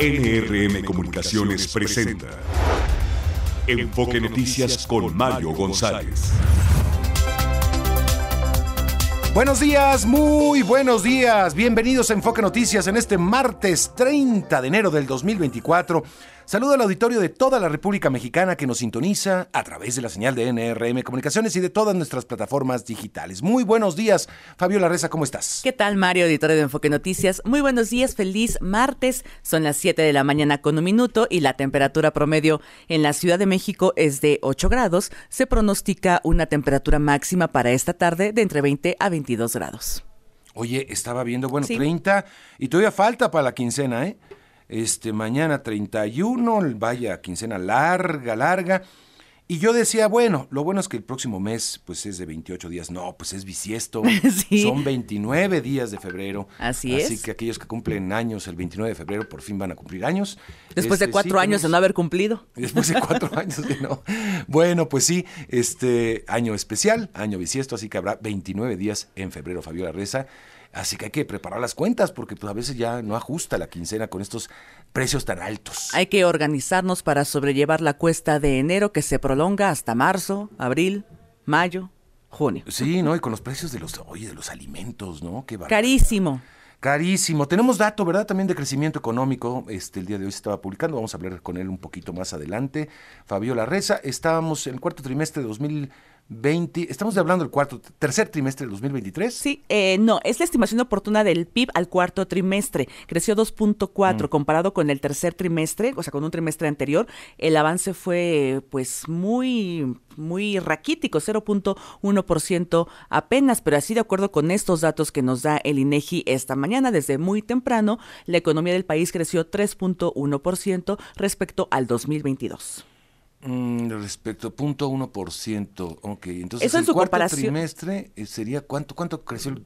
NRM Comunicaciones presenta Enfoque Noticias con Mario González. Buenos días, muy buenos días. Bienvenidos a Enfoque Noticias en este martes 30 de enero del 2024. Saludo al auditorio de toda la República Mexicana que nos sintoniza a través de la señal de NRM Comunicaciones y de todas nuestras plataformas digitales. Muy buenos días, Fabiola Reza, ¿cómo estás? ¿Qué tal, Mario, auditorio de Enfoque Noticias? Muy buenos días, feliz martes. Son las 7 de la mañana con un minuto y la temperatura promedio en la Ciudad de México es de 8 grados. Se pronostica una temperatura máxima para esta tarde de entre 20 a 22 grados. Oye, estaba viendo, bueno, 30 y todavía falta para la quincena, ¿eh? Este, mañana 31, vaya quincena larga, larga. Y yo decía, bueno, lo bueno es que el próximo mes pues es de 28 días. No, pues es bisiesto. Son 29 días de febrero. Así, es. Así que aquellos que cumplen años el 29 de febrero por fin van a cumplir años. Después de este, cuatro años de no haber cumplido. Después de cuatro años de no. Bueno, pues sí, este año especial, año bisiesto, así que habrá 29 días en febrero, Fabiola Reza. Así que hay que preparar las cuentas porque pues, a veces ya no ajusta la quincena con estos precios tan altos. Hay que organizarnos para sobrellevar la cuesta de enero que se prolonga hasta marzo, abril, mayo, junio. Sí, ¿no? Y con los precios de los, oye, de los alimentos, ¿no? Qué Carísimo. Carísimo. Tenemos dato, ¿verdad? También de crecimiento económico. Este, el día de hoy se estaba publicando. Vamos a hablar con él un poquito más adelante. Fabiola Reza. Estábamos en el cuarto trimestre de 2000 20, estamos hablando del cuarto, tercer trimestre del 2023. Sí, eh, no, es la estimación oportuna del PIB al cuarto trimestre. Creció 2.4 mm. comparado con el tercer trimestre, o sea, con un trimestre anterior. El avance fue pues muy muy raquítico, 0.1% apenas, pero así de acuerdo con estos datos que nos da el INEGI esta mañana, desde muy temprano, la economía del país creció 3.1% respecto al 2022. Mm, respecto, punto uno por ciento. Ok, entonces el cuarto trimestre eh, sería, ¿cuánto, ¿cuánto creció el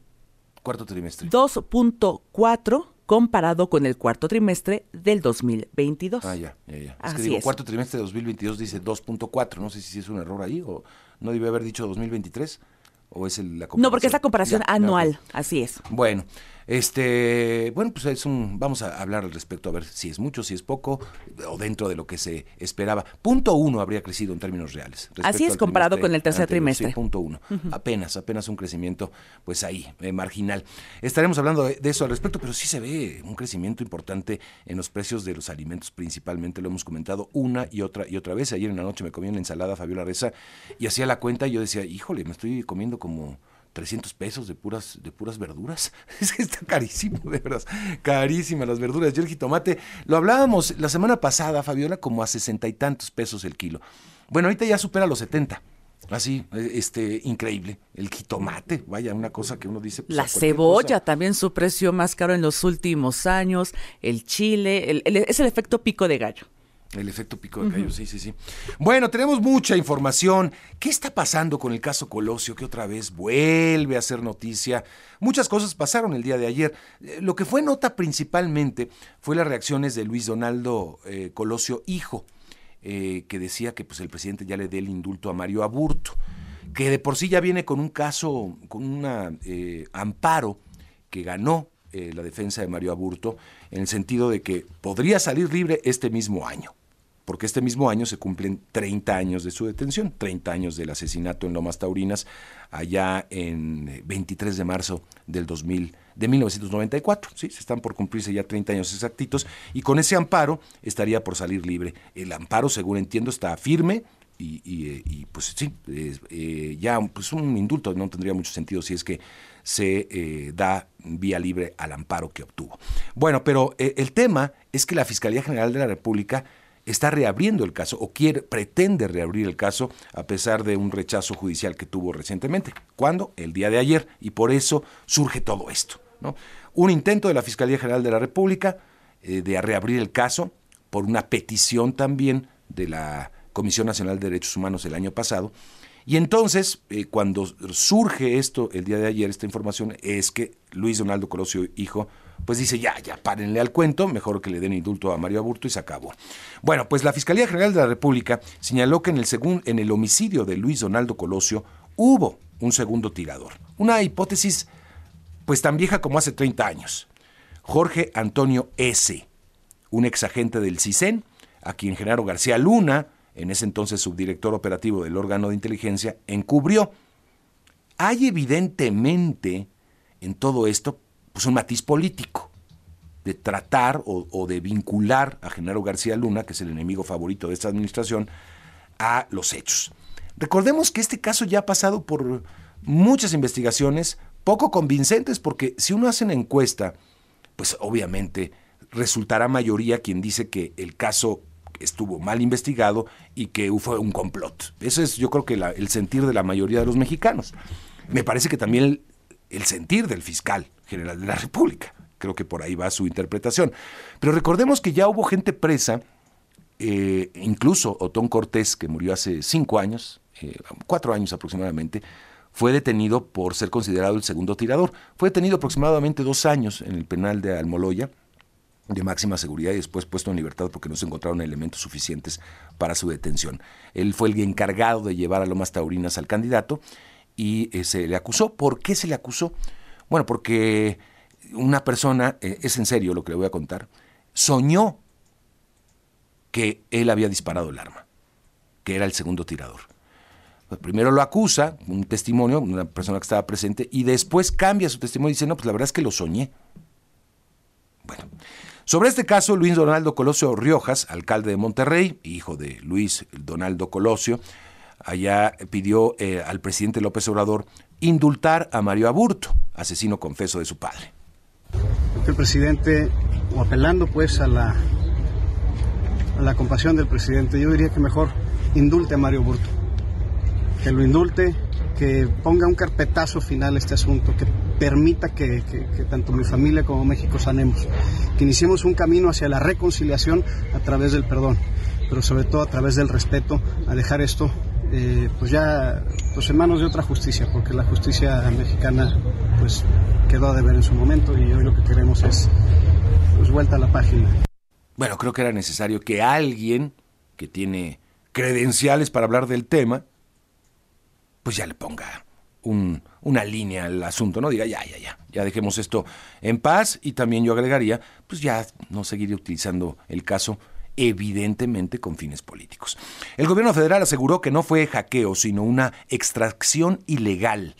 cuarto trimestre? 2.4 comparado con el cuarto trimestre del 2022. Ah, ya, ya, ya. Es que digo, cuarto trimestre de 2022 dice 2.4, no sé si es un error ahí o no debe haber dicho 2023 o es el, la comparación. No, porque es la comparación anual, así es. Bueno, este, bueno, pues es un, vamos a hablar al respecto, a ver si es mucho, si es poco, o dentro de lo que se esperaba. Punto uno habría crecido en términos reales. Así es, comparado con el tercer trimestre. Sí, punto uno. Apenas, apenas un crecimiento, pues ahí, eh, marginal. Estaremos hablando de, eso al respecto, pero sí se ve un crecimiento importante en los precios de los alimentos, principalmente, lo hemos comentado una y otra y otra vez. Ayer en la noche me comí una ensalada Fabiola Reza y hacía la cuenta y yo decía, híjole, me estoy comiendo como 300 pesos de puras, de puras verduras. Es que está carísimo, de verdad. Carísimas las verduras. Yo el jitomate, lo hablábamos la semana pasada, Fabiola, como a sesenta y tantos pesos el kilo. Bueno, ahorita ya supera los 70. Así, e, este, increíble. El jitomate, vaya, una cosa que uno dice. Pues, la cebolla, también su precio más caro en los últimos años. El chile, es el efecto pico de gallo. El efecto pico de gallo, sí, sí, sí. Bueno, tenemos mucha información. ¿Qué está pasando con el caso Colosio, que otra vez vuelve a ser noticia? Muchas cosas pasaron el día de ayer. Eh, lo que fue nota principalmente fue las reacciones de Luis Donaldo eh, Colosio, hijo, eh, que decía que pues, el presidente ya le dé el indulto a Mario Aburto, que de por sí ya viene con un caso, con un amparo que ganó la defensa de Mario Aburto, en el sentido de que podría salir libre este mismo año porque este mismo año se cumplen 30 años de su detención, 30 años del asesinato en Lomas Taurinas, allá en 23 de marzo del 2000, de 1994. ¿sí? Se están por cumplirse ya 30 años exactitos y con ese amparo estaría por salir libre. El amparo, según entiendo, está firme. Y, pues sí, eh, ya pues un indulto no tendría mucho sentido si es que se eh, da vía libre al amparo que obtuvo. Bueno, pero eh, el tema es que la Fiscalía General de la República está reabriendo el caso o quiere, pretende reabrir el caso a pesar de un rechazo judicial que tuvo recientemente. ¿Cuándo? El día de ayer. Y por eso surge todo esto. ¿no? Un intento de la Fiscalía General de la República eh, de reabrir el caso por una petición también de la Comisión Nacional de Derechos Humanos el año pasado. Y entonces, eh, cuando surge esto el día de ayer, esta información, es que Luis Donaldo Colosio, hijo, pues dice, ya, ya, párenle al cuento, mejor que le den indulto a Mario Aburto y se acabó. Bueno, pues la Fiscalía General de la República señaló que en el, en el homicidio de Luis Donaldo Colosio hubo un segundo tirador. Una hipótesis pues tan vieja como hace 30 años. Jorge Antonio S., un exagente del CISEN, a quien Genaro García Luna, en ese entonces subdirector operativo del órgano de inteligencia, encubrió. Hay evidentemente en todo esto pues un matiz político de tratar o, de vincular a Genaro García Luna, que es el enemigo favorito de esta administración, a los hechos. Recordemos que este caso ya ha pasado por muchas investigaciones poco convincentes, porque si uno hace una encuesta, pues obviamente resultará mayoría quien dice que el caso estuvo mal investigado y que fue un complot. Ese es yo creo que el sentir de la mayoría de los mexicanos. Me parece que también el, sentir del fiscal general de la República. Creo que por ahí va su interpretación. Pero recordemos que ya hubo gente presa, eh, incluso Otón Cortés, que murió hace cinco años, eh, cuatro años aproximadamente, fue detenido por ser considerado el segundo tirador. Fue detenido aproximadamente dos años en el penal de Almoloya, de máxima seguridad y después puesto en libertad porque no se encontraron elementos suficientes para su detención. Él fue el encargado de llevar a Lomas Taurinas al candidato y eh, se le acusó. ¿Por qué se le acusó? Bueno, porque una persona, eh, es en serio lo que le voy a contar, soñó que él había disparado el arma, que era el segundo tirador. Pues primero lo acusa, un testimonio, una persona que estaba presente, y después cambia su testimonio y dice, no, pues la verdad es que lo soñé. Bueno, sobre este caso, Luis Donaldo Colosio Riojas, alcalde de Monterrey, hijo de Luis Donaldo Colosio, allá pidió eh, al presidente López Obrador indultar a Mario Aburto, asesino confeso de su padre. El presidente, o apelando pues a la, a la compasión del presidente, yo diría que mejor indulte a Mario Aburto, que lo indulte, que ponga un carpetazo final a este asunto, que permita que, que, tanto mi familia como México sanemos, que iniciemos un camino hacia la reconciliación a través del perdón, pero sobre todo a través del respeto, a dejar esto eh, pues ya pues en manos de otra justicia, porque la justicia mexicana pues quedó a deber en su momento y hoy lo que queremos es pues vuelta a la página. Bueno, creo que era necesario que alguien que tiene credenciales para hablar del tema, pues ya le ponga un, una línea al asunto, ¿no? Diga, ya, ya, ya, ya dejemos esto en paz y también yo agregaría, pues ya no seguir utilizando el caso evidentemente con fines políticos. El gobierno federal aseguró que no fue hackeo, sino una extracción ilegal,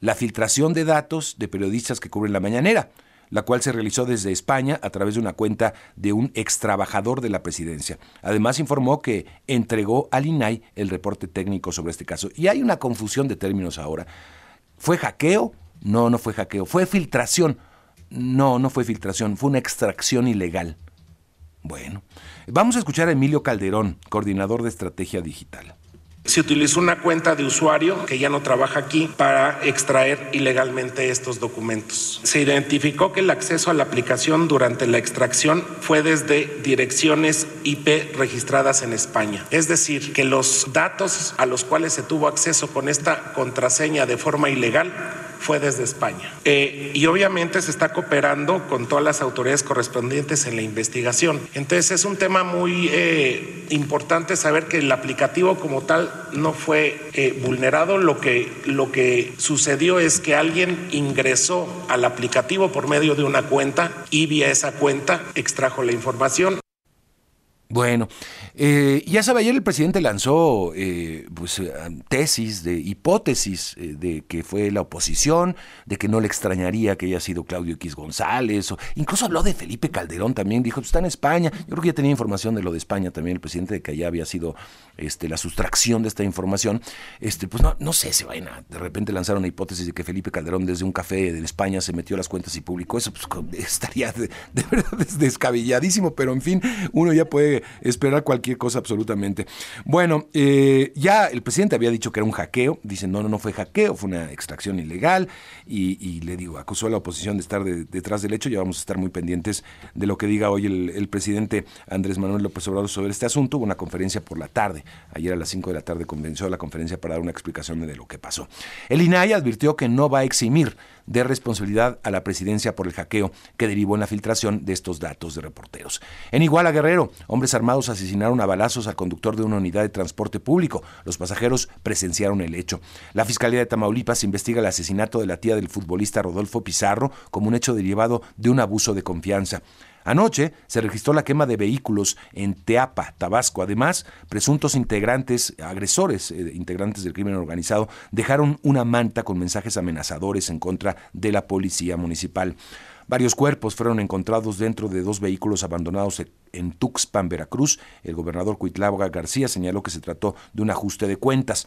la filtración de datos de periodistas que cubren la mañanera, la cual se realizó desde España a través de una cuenta de un ex trabajador de la presidencia. Además informó que entregó al INAI el reporte técnico sobre este caso. Y hay una confusión de términos ahora. ¿Fue hackeo? No, no fue hackeo. ¿Fue filtración? No, no fue filtración, fue una extracción ilegal. Bueno, vamos a escuchar a Emilio Calderón, coordinador de estrategia digital. Se utilizó una cuenta de usuario que ya no trabaja aquí para extraer ilegalmente estos documentos. Se identificó que el acceso a la aplicación durante la extracción fue desde direcciones IP registradas en España. Es decir, que los datos a los cuales se tuvo acceso con esta contraseña de forma ilegal fue desde España. Eh, y obviamente se está cooperando con todas las autoridades correspondientes en la investigación. Entonces es un tema muy eh, importante saber que el aplicativo como tal no fue eh, vulnerado. Lo que, lo que sucedió es que alguien ingresó al aplicativo por medio de una cuenta y vía esa cuenta extrajo la información. Bueno, eh, ya sabe, ayer el presidente lanzó eh, pues, eh, tesis, de hipótesis de que fue la oposición, de que no le extrañaría que haya sido Claudio X González, o incluso habló de Felipe Calderón también, dijo, pues, está en España. Yo creo que ya tenía información de lo de España también, el presidente, de que allá había sido este, la sustracción de esta información. Este, pues no, no sé si vayan a de repente lanzar una hipótesis de que Felipe Calderón desde un café de España se metió las cuentas y publicó eso, pues estaría de verdad descabelladísimo, pero en fin, uno ya puede esperar cualquier cosa absolutamente. Bueno, eh, ya el presidente había dicho que era un hackeo, dice no, no, no fue hackeo, fue una extracción ilegal y, le digo, acusó a la oposición de estar detrás del hecho, ya vamos a estar muy pendientes de lo que diga hoy el, presidente Andrés Manuel López Obrador sobre este asunto, hubo una conferencia por la tarde, ayer a las 5 de la tarde convenció a la conferencia para dar una explicación de lo que pasó. El INAI advirtió que no va a eximir de responsabilidad a la presidencia por el hackeo que derivó en la filtración de estos datos de reporteros. En Iguala Guerrero, hombres armados asesinaron a balazos al conductor de una unidad de transporte público. Los pasajeros presenciaron el hecho. La Fiscalía de Tamaulipas investiga el asesinato de la tía del futbolista Rodolfo Pizarro como un hecho derivado de un abuso de confianza. Anoche se registró la quema de vehículos en Teapa, Tabasco. Además, presuntos integrantes, agresores, eh, integrantes del crimen organizado, dejaron una manta con mensajes amenazadores en contra de la policía municipal. Varios cuerpos fueron encontrados dentro de dos vehículos abandonados en Tuxpan, Veracruz. El gobernador Cuitláhuac García señaló que se trató de un ajuste de cuentas.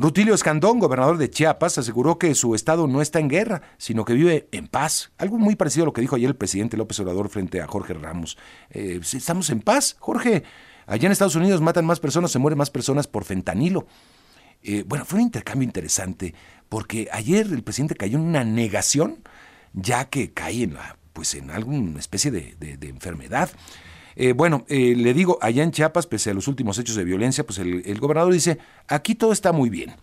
Rutilio Escandón, gobernador de Chiapas, aseguró que su estado no está en guerra, sino que vive en paz. Algo muy parecido a lo que dijo ayer el presidente López Obrador frente a Jorge Ramos. Eh, estamos en paz, Jorge. Allá en Estados Unidos matan más personas, se mueren más personas por fentanilo. Eh, bueno, fue un intercambio interesante, porque ayer el presidente cayó en una negación, ya que cae en, la, pues en alguna especie de, de enfermedad. Eh, bueno, eh, le digo, allá en Chiapas, pese a los últimos hechos de violencia, pues el, gobernador dice, aquí todo está muy bien.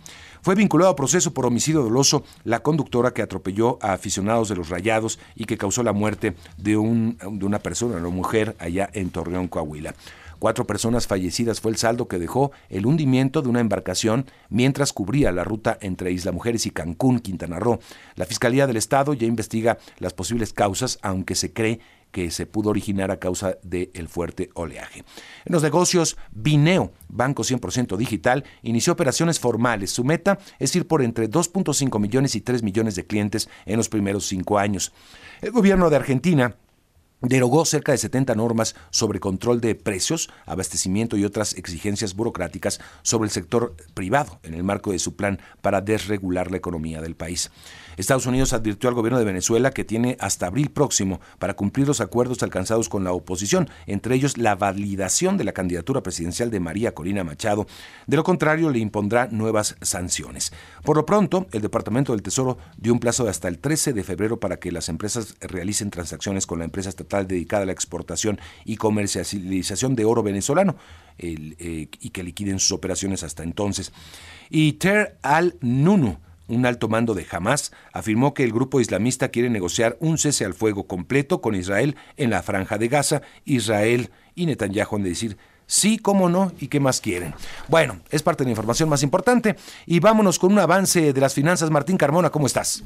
Fue vinculado a proceso por homicidio doloso la conductora que atropelló a aficionados de los Rayados y que causó la muerte de, de una persona, una mujer, allá en Torreón, Coahuila. Cuatro personas fallecidas fue el saldo que dejó el hundimiento de una embarcación mientras cubría la ruta entre Isla Mujeres y Cancún, Quintana Roo. La Fiscalía del Estado ya investiga las posibles causas, aunque se cree que se pudo originar a causa del fuerte oleaje. En los negocios, Bineo, banco 100% digital, inició operaciones formales. Su meta es ir por entre 2.5 millones y 3 millones de clientes en los primeros cinco años. El gobierno de Argentina derogó cerca de 70 normas sobre control de precios, abastecimiento y otras exigencias burocráticas sobre el sector privado en el marco de su plan para desregular la economía del país. Estados Unidos advirtió al gobierno de Venezuela que tiene hasta abril próximo para cumplir los acuerdos alcanzados con la oposición, entre ellos la validación de la candidatura presidencial de María Corina Machado. De lo contrario, le impondrá nuevas sanciones. Por lo pronto, el Departamento del Tesoro dio un plazo de hasta el 13 de febrero para que las empresas realicen transacciones con la empresa estatal dedicada a la exportación y comercialización de oro venezolano eh, y que liquiden sus operaciones hasta entonces. Y Ter al-Nunu, un alto mando de Hamas afirmó que el grupo islamista quiere negociar un cese al fuego completo con Israel en la franja de Gaza. Israel y Netanyahu han de decir sí, cómo no y qué más quieren. Bueno, es parte de la información más importante y vámonos con un avance de las finanzas. Martín Carmona, ¿cómo estás?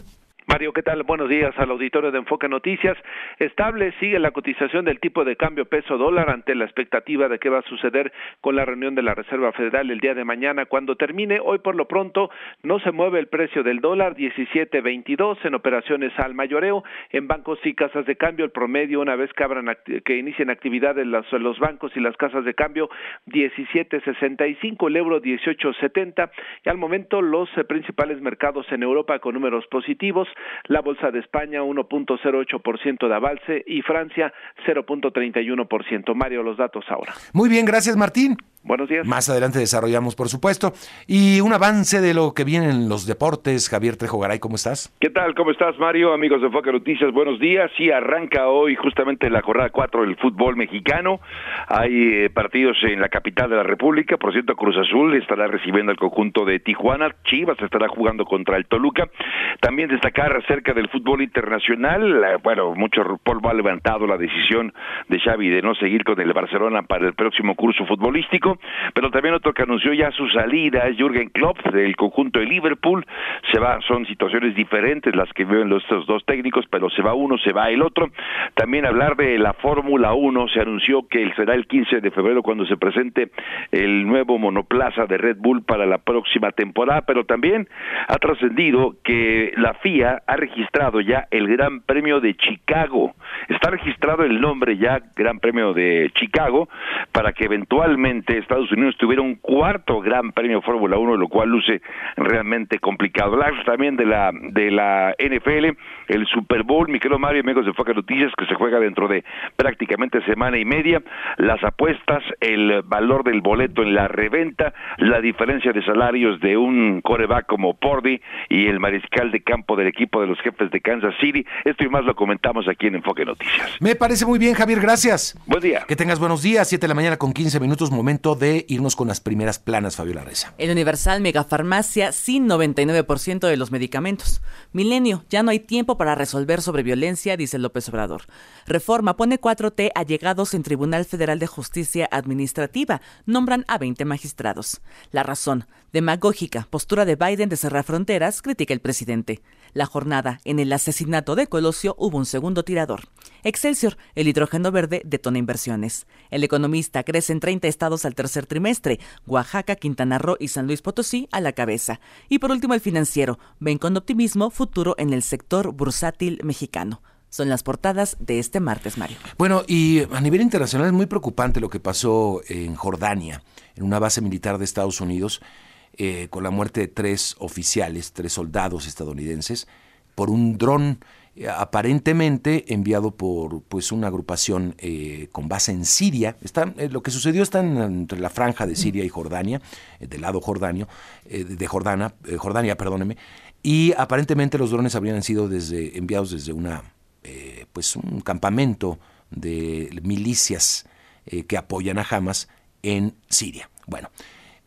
Mario, ¿qué tal? Buenos días al auditorio de Enfoque Noticias. Estable sigue la cotización del tipo de cambio peso dólar ante la expectativa de qué va a suceder con la reunión de la Reserva Federal el día de mañana cuando termine. Hoy por lo pronto no se mueve el precio del dólar 17.22 en operaciones al mayoreo en bancos y casas de cambio el promedio una vez que abran que inicien actividades los, los bancos y las casas de cambio 17.65 el euro 18.70 y al momento los eh, principales mercados en Europa con números positivos la Bolsa de España 1.08% de avance y Francia 0.31%. Mario, los datos ahora. Muy bien, gracias Martín. Buenos días. Más adelante desarrollamos, por supuesto. Y un avance de lo que viene en los deportes. Javier Trejo Garay, ¿cómo estás? ¿Qué tal? ¿Cómo estás, Mario? Amigos de Foca Noticias, buenos días. Sí, arranca hoy justamente la jornada 4 del fútbol mexicano. Hay eh, partidos en la capital de la República. Por cierto, Cruz Azul estará recibiendo al conjunto de Tijuana. Chivas estará jugando contra el Toluca. También destacar acerca del fútbol internacional. Bueno, mucho polvo ha levantado la decisión de Xavi de no seguir con el Barcelona para el próximo curso futbolístico pero también otro que anunció ya su salida es Jürgen Klopp del conjunto de Liverpool. Se va, son situaciones diferentes las que viven estos dos técnicos, pero se va uno, se va el otro. También hablar de la Fórmula 1, se anunció que será el 15 de febrero cuando se presente el nuevo monoplaza de Red Bull para la próxima temporada, pero también ha trascendido que la FIA ha registrado ya el Gran Premio de Chicago. Está registrado el nombre ya Gran Premio de Chicago para que eventualmente Estados Unidos tuviera un cuarto Gran Premio Fórmula 1, lo cual luce realmente complicado. Hablar también de la de la NFL, el Super Bowl, mi querido Mario, amigos de Foca Noticias, que se juega dentro de prácticamente semana y media, las apuestas, el valor del boleto en la reventa, la diferencia de salarios de un coreback como Pordy y el mariscal de campo del equipo de los jefes de Kansas City. Esto y más lo comentamos aquí en Enfoque Noticias. Me parece muy bien, Javier, gracias. Buen día. Que tengas buenos días, 7 de la mañana con 15 minutos, momento de irnos con las primeras planas, Fabiola Reza. El Universal Megafarmacia sin 99% de los medicamentos. Milenio, ya no hay tiempo para resolver sobre violencia, dice López Obrador. Reforma pone 4T allegados en Tribunal Federal de Justicia Administrativa. Nombran a 20 magistrados. La razón, demagógica, postura de Biden de cerrar fronteras, critica el presidente. La jornada. En el asesinato de Colosio hubo un segundo tirador. Excelsior, el hidrógeno verde detona inversiones. El economista crece en 30 estados al tercer trimestre, Oaxaca, Quintana Roo y San Luis Potosí a la cabeza. Y por último el financiero, ven con optimismo futuro en el sector bursátil mexicano. Son las portadas de este martes, Mario. Bueno, y a nivel internacional es muy preocupante lo que pasó en Jordania, en una base militar de Estados Unidos, eh, con la muerte de tres oficiales, tres soldados estadounidenses, por un dron eh, aparentemente enviado por pues una agrupación eh, con base en Siria. Está, lo que sucedió está entre la franja de Siria y Jordania, del lado jordanio, de Jordania, perdóneme, y aparentemente los drones habrían sido desde, enviados desde una pues un campamento de milicias que apoyan a Hamas en Siria. Bueno,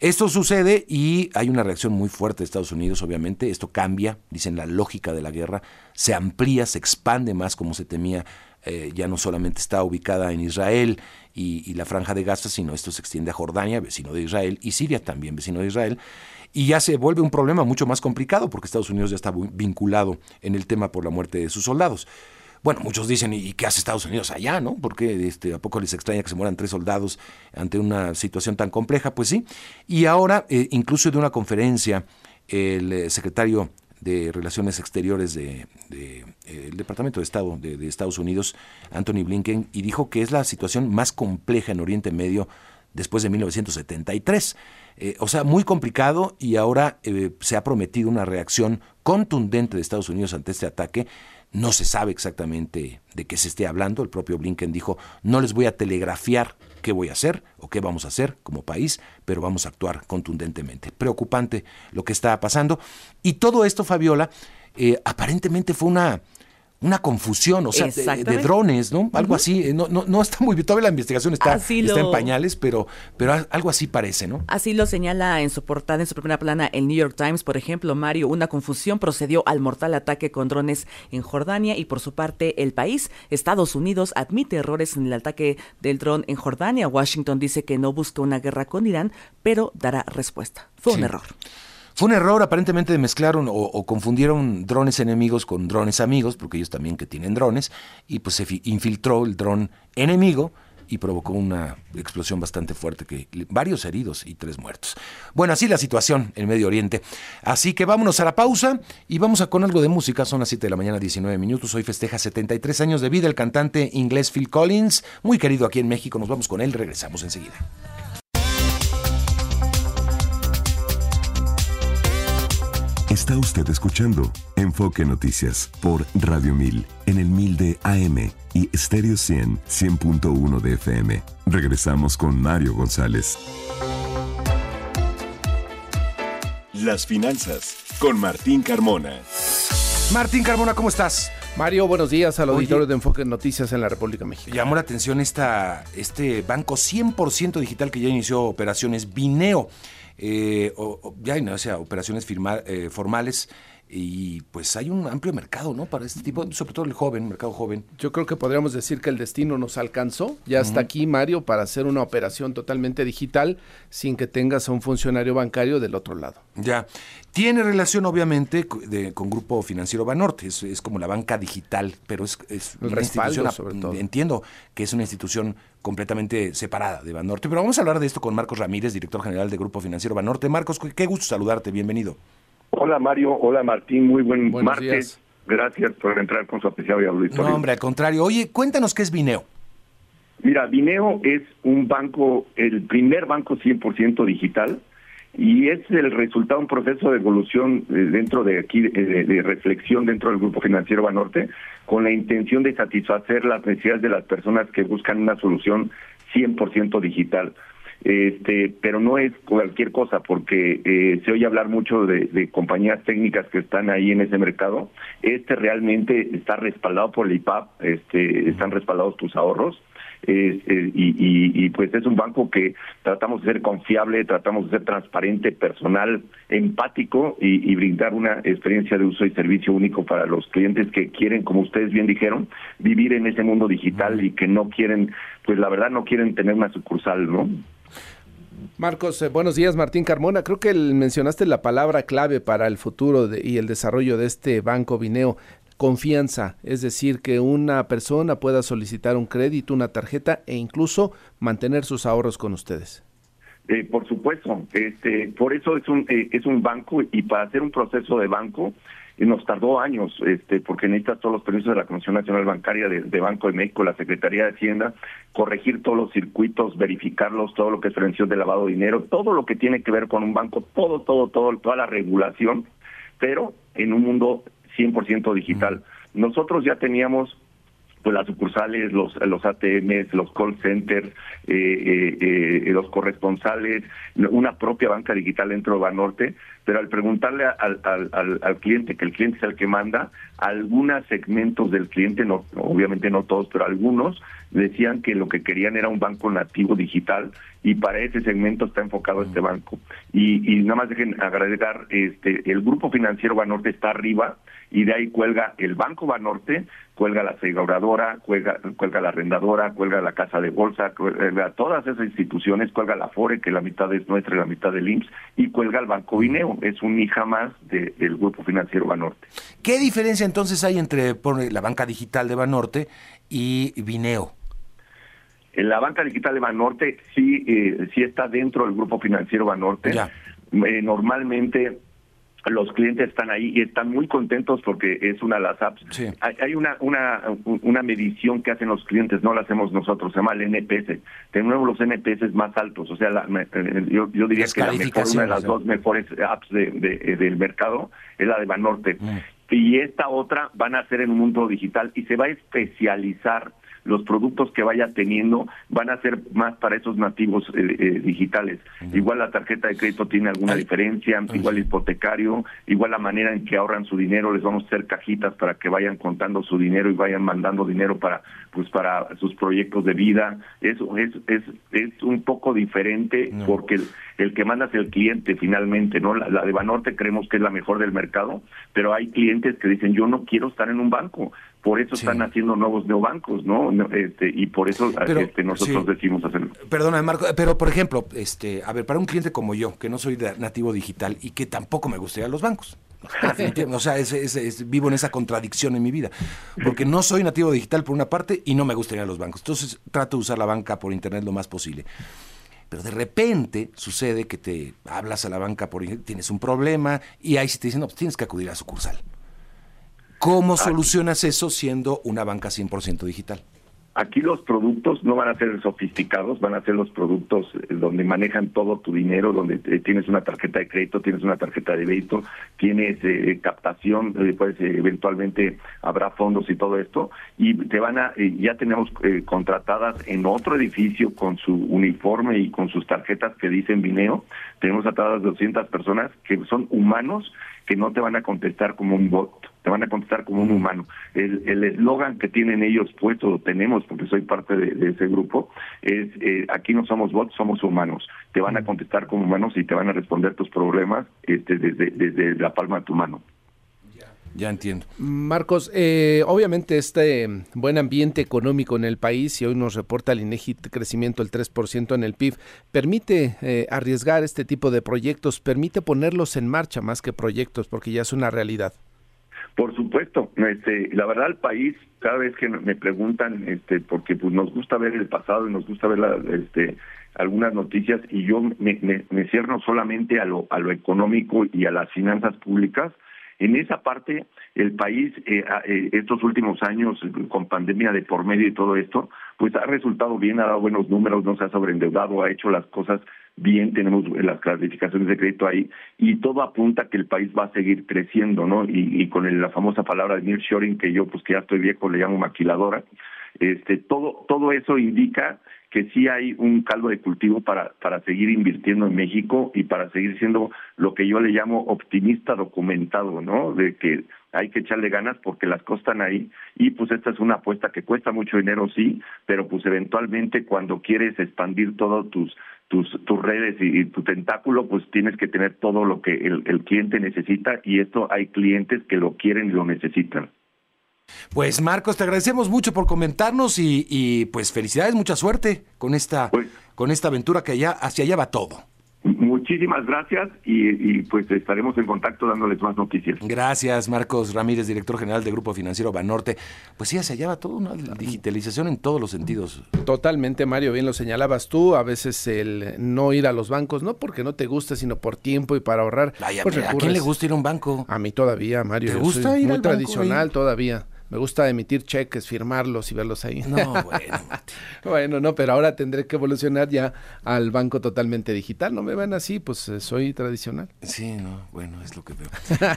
esto sucede y hay una reacción muy fuerte de Estados Unidos, obviamente. Esto cambia, dicen, la lógica de la guerra, se amplía, se expande más como se temía. Eh, ya no solamente está ubicada en Israel y, y, la franja de Gaza, sino esto se extiende a Jordania, vecino de Israel, y Siria también, vecino de Israel. Y ya se vuelve un problema mucho más complicado porque Estados Unidos ya está vinculado en el tema por la muerte de sus soldados. Bueno, muchos dicen, ¿y qué hace Estados Unidos allá, no? Porque este, a poco les extraña que se mueran tres soldados ante una situación tan compleja, pues sí. Y ahora, eh, incluso de una conferencia, el eh, secretario de Relaciones Exteriores del de, eh, Departamento de Estado de, Estados Unidos, Anthony Blinken, y dijo que es la situación más compleja en Oriente Medio después de 1973. o sea, muy complicado y ahora se ha prometido una reacción contundente de Estados Unidos ante este ataque no se sabe exactamente de qué se esté hablando. El propio Blinken dijo, no les voy a telegrafiar qué voy a hacer o qué vamos a hacer como país, pero vamos a actuar contundentemente. Preocupante lo que está pasando. Y todo esto, Fabiola, eh, aparentemente fue una una confusión, o sea, de, drones, ¿no? Algo así. No, no, no, está muy bien. Todavía la investigación está, está en pañales, pero, pero algo así parece, ¿no? Así lo señala en su portada, en su primera plana, el New York Times, por ejemplo, Mario. Una confusión procedió al mortal ataque con drones en Jordania y por su parte el país, Estados Unidos, admite errores en el ataque del dron en Jordania. Washington dice que no busca una guerra con Irán, pero dará respuesta. Fue un error. Fue un error aparentemente mezclaron o, confundieron drones enemigos con drones amigos, porque ellos también que tienen drones, y pues se infiltró el dron enemigo y provocó una explosión bastante fuerte, que varios heridos y tres muertos. Bueno, así la situación en Medio Oriente. Así que vámonos a la pausa y vamos a con algo de música. Son las 7 de la mañana, 19 minutos. Hoy festeja 73 años de vida el cantante inglés Phil Collins, muy querido aquí en México. Nos vamos con él, regresamos enseguida. Está usted escuchando Enfoque Noticias por Radio 1000 en el 1000 de AM y Stereo 100 100.1 de FM. Regresamos con Mario González. Las finanzas con Martín Carmona. Martín Carmona, ¿cómo estás? Mario, buenos días al auditorio de Enfoque Noticias en la República Mexicana. Llamó la atención esta, este banco 100% digital que ya inició operaciones, Vineo eh, o, ya hay sea, operaciones eh, formales y pues hay un amplio mercado, ¿no? Para este tipo, sobre todo el joven, mercado joven. Yo creo que podríamos decir que el destino nos alcanzó. Ya está aquí, Mario, para hacer una operación totalmente digital sin que tengas a un funcionario bancario del otro lado. Ya. Tiene relación, obviamente, con Grupo Financiero Banorte. Es, como la banca digital, pero es, es una institución. Sobre todo. Entiendo que es una institución completamente separada de Banorte. Pero vamos a hablar de esto con Marcos Ramírez, director general de Grupo Financiero Banorte. Marcos, qué gusto saludarte. Bienvenido. Hola Mario, hola Martín, muy buen martes. Gracias por entrar con su apreciado y auditorio. No, hombre, al contrario. Oye, cuéntanos qué es Vineo. Mira, Vineo es un banco, el primer banco 100% digital y es el resultado de un proceso de evolución eh, dentro de aquí, de, de, reflexión dentro del Grupo Financiero Banorte, con la intención de satisfacer las necesidades de las personas que buscan una solución 100% digital este, pero no es cualquier cosa, porque eh, se oye hablar mucho de, compañías técnicas que están ahí en ese mercado. Este realmente está respaldado por el IPAP, este, están respaldados tus ahorros. Eh, y, pues es un banco que tratamos de ser confiable, tratamos de ser transparente, personal, empático y, brindar una experiencia de uso y servicio único para los clientes que quieren, como ustedes bien dijeron, vivir en ese mundo digital y que no quieren, pues la verdad no quieren tener una sucursal, ¿no? Marcos, eh, buenos días, Martín Carmona. Creo que mencionaste la palabra clave para el futuro y el desarrollo de este banco Vineo, confianza, es decir, que una persona pueda solicitar un crédito, una tarjeta e incluso mantener sus ahorros con ustedes. Eh, por supuesto, este, por eso es un eh, es un banco y para hacer un proceso de banco eh, nos tardó años, este, porque necesita todos los permisos de la Comisión Nacional Bancaria de, Banco de México, la Secretaría de Hacienda, corregir todos los circuitos, verificarlos, todo lo que es prevención de lavado de dinero, todo lo que tiene que ver con un banco, todo, todo, todo, toda la regulación, pero en un mundo 100% digital. Nosotros ya teníamos pues las sucursales, los, los ATMs, los call centers, eh, eh, eh, los corresponsales, una propia banca digital dentro de Banorte, pero al preguntarle al, al, al, cliente, que el cliente es el que manda, algunos segmentos del cliente, no, obviamente no todos, pero algunos, decían que lo que querían era un banco nativo digital y para ese segmento está enfocado este banco. Y, y nada más dejen agregar, este, el grupo financiero Banorte está arriba y de ahí cuelga el Banco Banorte, cuelga la aseguradora, cuelga, cuelga la arrendadora, cuelga la casa de bolsa, cuelga todas esas instituciones, cuelga la FORE, que la mitad es nuestra y la mitad del IMSS, y cuelga el Banco Vineo, es un hija más del Grupo Financiero Banorte. ¿Qué diferencia entonces hay entre la banca digital de Banorte y Vineo? En la banca digital de Banorte sí, eh, sí está dentro del Grupo Financiero Banorte. Eh, normalmente los clientes están ahí y están muy contentos porque es una de las apps. Hay, una, una, una medición que hacen los clientes, no la hacemos nosotros, se llama el NPS. Tenemos los NPS más altos, o sea, eh, yo, diría que la mejor, una de las dos mejores apps de, del mercado es la de Banorte. Mm. Y esta otra van a ser en un mundo digital y se va a especializar los productos que vaya teniendo van a ser más para esos nativos eh, eh, digitales. Igual la tarjeta de crédito tiene alguna diferencia, igual el hipotecario, igual la manera en que ahorran su dinero, les vamos a hacer cajitas para que vayan contando su dinero y vayan mandando dinero para pues para sus proyectos de vida. Eso es es es un poco diferente porque el, que manda es el cliente finalmente, ¿no? La, la de Banorte creemos que es la mejor del mercado, pero hay clientes que dicen, "Yo no quiero estar en un banco." Por eso están haciendo nuevos neobancos, ¿no? Este, y por eso este, nosotros decimos hacerlo. Perdona, Marco, pero por ejemplo, este, a ver, para un cliente como yo, que no soy nativo digital y que tampoco me gustaría los bancos. o sea, vivo en esa contradicción en mi vida. Porque no soy nativo digital por una parte y no me gustaría los bancos. Entonces trato de usar la banca por internet lo más posible. Pero de repente sucede que te hablas a la banca por internet, tienes un problema y ahí sí te dicen, no, pues tienes que acudir a sucursal. ¿Cómo solucionas eso siendo una banca 100% digital? Aquí los productos no van a ser sofisticados, van a ser los productos eh, donde manejan todo tu dinero, donde tienes una tarjeta de crédito, tienes una tarjeta de débito, tienes eh, captación, pues eventualmente habrá fondos y todo esto, y te van a, ya tenemos contratadas en otro edificio con su uniforme y con sus tarjetas que dicen Vineo, tenemos atadas 200 personas que son humanos que no te van a contestar como un bot, te van a contestar como un humano. El eslogan que tienen ellos puesto, tenemos, porque soy parte de, ese grupo, es eh, aquí no somos bots, somos humanos. Te van a contestar como humanos y te van a responder tus problemas este, desde, desde la palma de tu mano. Ya entiendo. Marcos, eh, obviamente este buen ambiente económico en el país, y hoy nos reporta el INEGI crecimiento del 3% en el PIB, permite eh, arriesgar este tipo de proyectos, permite ponerlos en marcha más que proyectos, porque ya es una realidad. Por supuesto, este, la verdad el país, cada vez que me preguntan, este, porque pues nos gusta ver el pasado y nos gusta ver la, este, algunas noticias y yo me, me, me cierro solamente a lo, a lo económico y a las finanzas públicas, en esa parte, el país, eh, eh, estos últimos años, con pandemia de por medio y todo esto, pues ha resultado bien, ha dado buenos números, no se ha sobreendeudado, ha hecho las cosas bien, tenemos las clasificaciones de crédito ahí, y todo apunta que el país va a seguir creciendo, ¿no? Y, con la famosa palabra de nearshoring, que yo, pues que ya estoy viejo, le llamo maquiladora, este, todo, todo eso indica que sí hay un caldo de cultivo para, para seguir invirtiendo en México y para seguir siendo lo que yo le llamo optimista documentado, ¿no? De que hay que echarle ganas porque las costan ahí y pues esta es una apuesta que cuesta mucho dinero, sí, pero pues eventualmente cuando quieres expandir todos tus tus, tus redes y, tu tentáculo, pues tienes que tener todo lo que el, el cliente necesita y esto hay clientes que lo quieren y lo necesitan. Pues Marcos, te agradecemos mucho por comentarnos y, pues felicidades, mucha suerte con esta, pues con esta aventura que allá, hacia allá va todo. muchísimas gracias y, pues estaremos en contacto dándoles más noticias. Gracias, Marcos Ramírez, director general del Grupo Financiero Banorte. Pues sí, se hallaba toda una digitalización en todos los sentidos. Totalmente, Mario, bien lo señalabas tú, a veces el no ir a los bancos, no porque no te guste, sino por tiempo y para ahorrar. Pues ¿A quién le gusta ir a un banco? A mí todavía, Mario. ¿Te gusta ir muy tradicional todavía. Me gusta emitir cheques, firmarlos y verlos ahí. No, bueno. bueno, no, pero ahora tendré que evolucionar ya al banco totalmente digital. No me ven así, pues eh, soy tradicional. Sí, no, bueno, es lo que veo.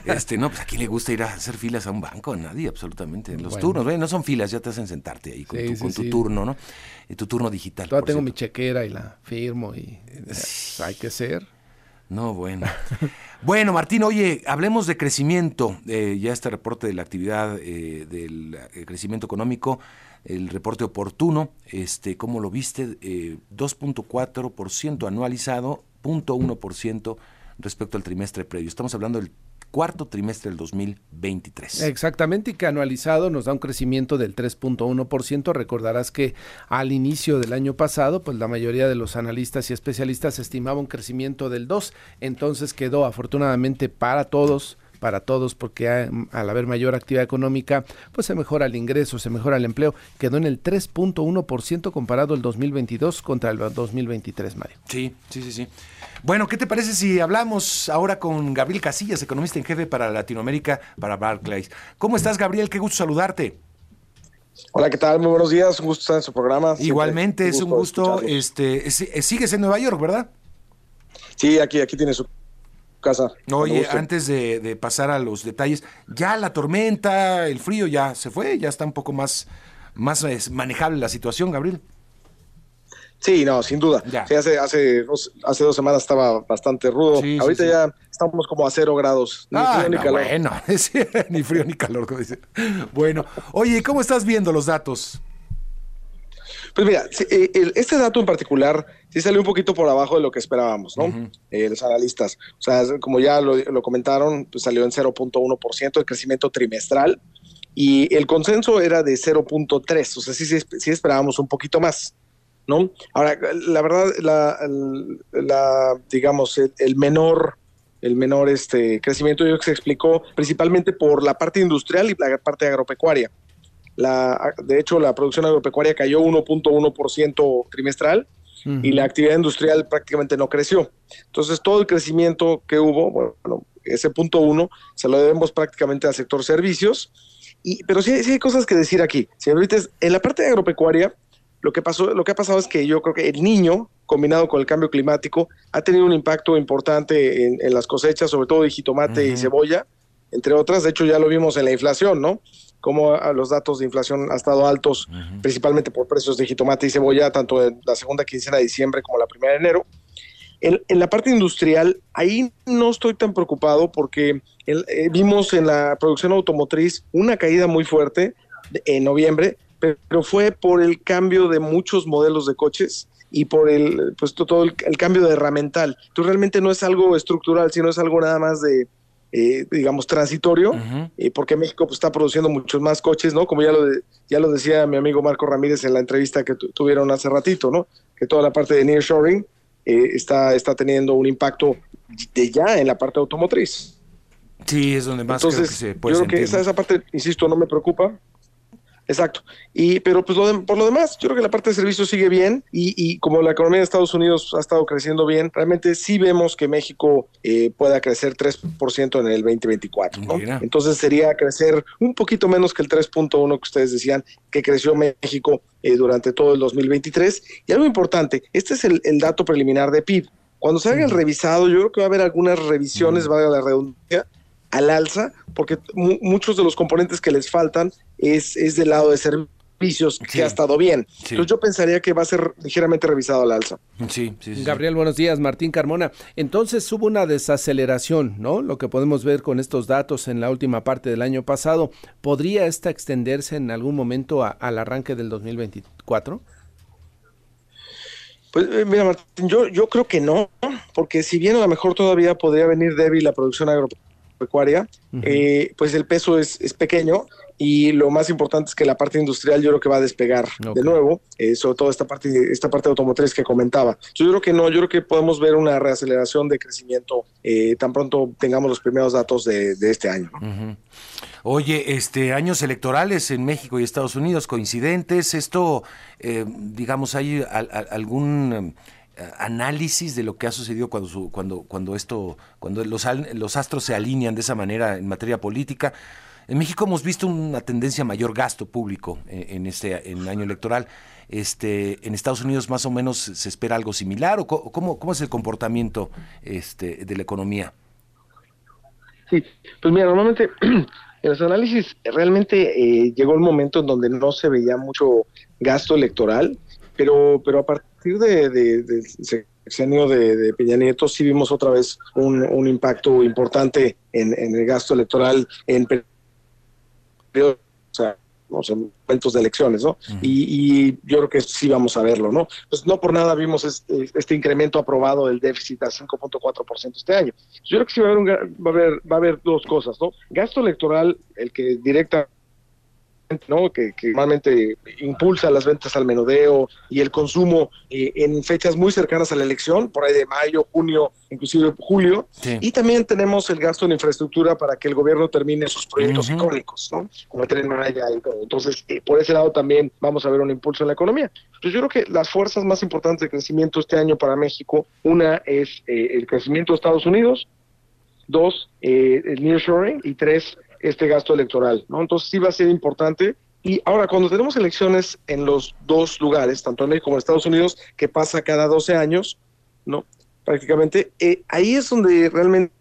este, no, pues a quién le gusta ir a hacer filas a un banco, a nadie, absolutamente. Los turnos, no son filas, ya te hacen sentarte ahí con, tu, con tu turno, ¿no? Y tu turno digital. Todavía tengo mi chequera y la firmo y eh, hay que ser. No, bueno. bueno, Martín, oye, hablemos de crecimiento. Eh, ya este reporte de la actividad eh, del eh, crecimiento económico, el reporte oportuno, este, ¿cómo lo viste? 2.4% anualizado, 0.1% respecto al trimestre previo. Estamos hablando del cuarto trimestre del 2023. Exactamente, y que anualizado nos da un crecimiento del 3.1%. Recordarás que al inicio del año pasado, pues la mayoría de los analistas y especialistas estimaban un crecimiento del 2, entonces quedó afortunadamente para todos para todos porque al haber mayor actividad económica, pues se mejora el ingreso, se mejora el empleo. Quedó en el 3.1% comparado el 2022 contra el 2023, Mario. Sí, sí, sí, sí. Bueno, ¿qué te parece si hablamos ahora con Gabriel Casillas, economista en jefe para Latinoamérica, para Barclays? ¿Cómo estás, Gabriel? Qué gusto saludarte. Hola, ¿qué tal? Muy buenos días, un gusto estar en su programa. Igualmente, es un gusto. Este, sigues en Nueva York, ¿verdad? Sí, aquí, aquí tiene su casa. Oye, antes de, pasar a los detalles, ya la tormenta, el frío ya se fue, ya está un poco más, más manejable la situación, Gabriel. Sí, no, sin duda. Sí, hace, hace, dos, hace dos semanas estaba bastante rudo. Ahorita ya estamos como a cero grados. Ni frío ni calor. Bueno, ni frío ni calor, como dice. Bueno, oye, ¿cómo estás viendo los datos? Pues mira, eh, este dato en particular sí salió un poquito por abajo de lo que esperábamos, ¿no? Eh, los analistas. O sea, como ya lo, comentaron, pues salió en 0.1% de crecimiento trimestral y el consenso era de 0.3, o sea, sí, sí, sí esperábamos un poquito más. ¿No? Ahora, la verdad, la, digamos, el, menor el menor este crecimiento yo creo que se explicó principalmente por la parte industrial y la parte agropecuaria. La, de hecho, la producción agropecuaria cayó 1.1% trimestral y la actividad industrial prácticamente no creció. Entonces, todo el crecimiento que hubo, bueno, ese punto uno, se lo debemos prácticamente al sector servicios. Y, pero sí, sí hay cosas que decir aquí. Si me en la parte agropecuaria, lo que, pasó, lo que ha pasado es que yo creo que el niño, combinado con el cambio climático, ha tenido un impacto importante en, las cosechas, sobre todo de jitomate y cebolla, entre otras. De hecho, ya lo vimos en la inflación, ¿no? Como los datos de inflación han estado altos, principalmente por precios de jitomate y cebolla, tanto en la segunda quincena de diciembre como la primera de enero. En, la parte industrial, ahí no estoy tan preocupado porque eh, vimos en la producción automotriz una caída muy fuerte en noviembre, pero fue por el cambio de muchos modelos de coches y por el pues todo el, cambio de herramental. Entonces realmente no es algo estructural, sino es algo nada más de eh, digamos transitorio, eh, porque México pues, está produciendo muchos más coches, ¿no? Como ya lo ya lo decía mi amigo Marco Ramírez en la entrevista que tuvieron hace ratito, ¿no? Que toda la parte de nearshoring eh, está está teniendo un impacto de ya en la parte automotriz. Sí, es donde más Entonces, creo que se puede Yo creo que esa, esa parte, insisto, no me preocupa. Exacto. Y, pero pues por lo demás, yo creo que la parte de servicios sigue bien y, como la economía de Estados Unidos ha estado creciendo bien, realmente sí vemos que México eh, pueda crecer 3% en el 2024. Entonces sería crecer un poquito menos que el 3.1 que ustedes decían que creció México eh, durante todo el 2023. Y algo importante, este es el, dato preliminar de PIB. Cuando se haga el revisado, yo creo que va a haber algunas revisiones, valga la redundancia, al alza, porque muchos de los componentes que les faltan es, es del lado de servicios que ha estado bien. Entonces yo pensaría que va a ser ligeramente revisado al alza. Sí, sí, Gabriel, buenos días. Martín Carmona. Entonces hubo una desaceleración, ¿no? Lo que podemos ver con estos datos en la última parte del año pasado. ¿Podría esta extenderse en algún momento al arranque del 2024? Pues eh, mira, Martín, yo, yo creo que no, porque si bien a lo mejor todavía podría venir débil la producción agropecuaria, eh, pues el peso es, es, pequeño y lo más importante es que la parte industrial yo creo que va a despegar de nuevo, eh, sobre todo esta parte, esta parte automotriz que comentaba. Yo creo que no, yo creo que podemos ver una reaceleración de crecimiento eh, tan pronto tengamos los primeros datos de, este año. Oye, este años electorales en México y Estados Unidos coincidentes, esto, eh, digamos, hay algún análisis de lo que ha sucedido cuando cuando cuando esto cuando los los astros se alinean de esa manera en materia política en México hemos visto una tendencia a mayor gasto público en, este en año electoral. Este, en Estados Unidos más o menos se espera algo similar o cómo, cómo es el comportamiento este, de la economía. Sí, pues mira, normalmente en los análisis realmente eh, llegó el momento en donde no se veía mucho gasto electoral, pero, pero a partir de, del sexenio de, Peña Nieto sí vimos otra vez un, impacto importante en, en el gasto electoral en o sea, no sé, momentos de elecciones, ¿no? y, yo creo que sí vamos a verlo, ¿no? Pues no por nada vimos este, este incremento aprobado del déficit a 5.4% este año. Yo creo que sí va a, haber va, a haber, va a haber dos cosas, ¿no? Gasto electoral, el que directa ¿no? Que, normalmente impulsa las ventas al menudeo y el consumo eh, en fechas muy cercanas a la elección, por ahí de mayo, junio, inclusive julio. Y también tenemos el gasto en infraestructura para que el gobierno termine sus proyectos icónicos, ¿no? como el Tren Maya y todo. Entonces, eh, por ese lado también vamos a ver un impulso en la economía. Entonces, yo creo que las fuerzas más importantes de crecimiento este año para México, una es eh, el crecimiento de Estados Unidos, dos, el nearshoring y tres, este gasto electoral, ¿no? Entonces sí va a ser importante. Y ahora, cuando tenemos elecciones en los dos lugares, tanto en México como en Estados Unidos, que pasa cada 12 años, ¿no? Prácticamente, eh, ahí es donde realmente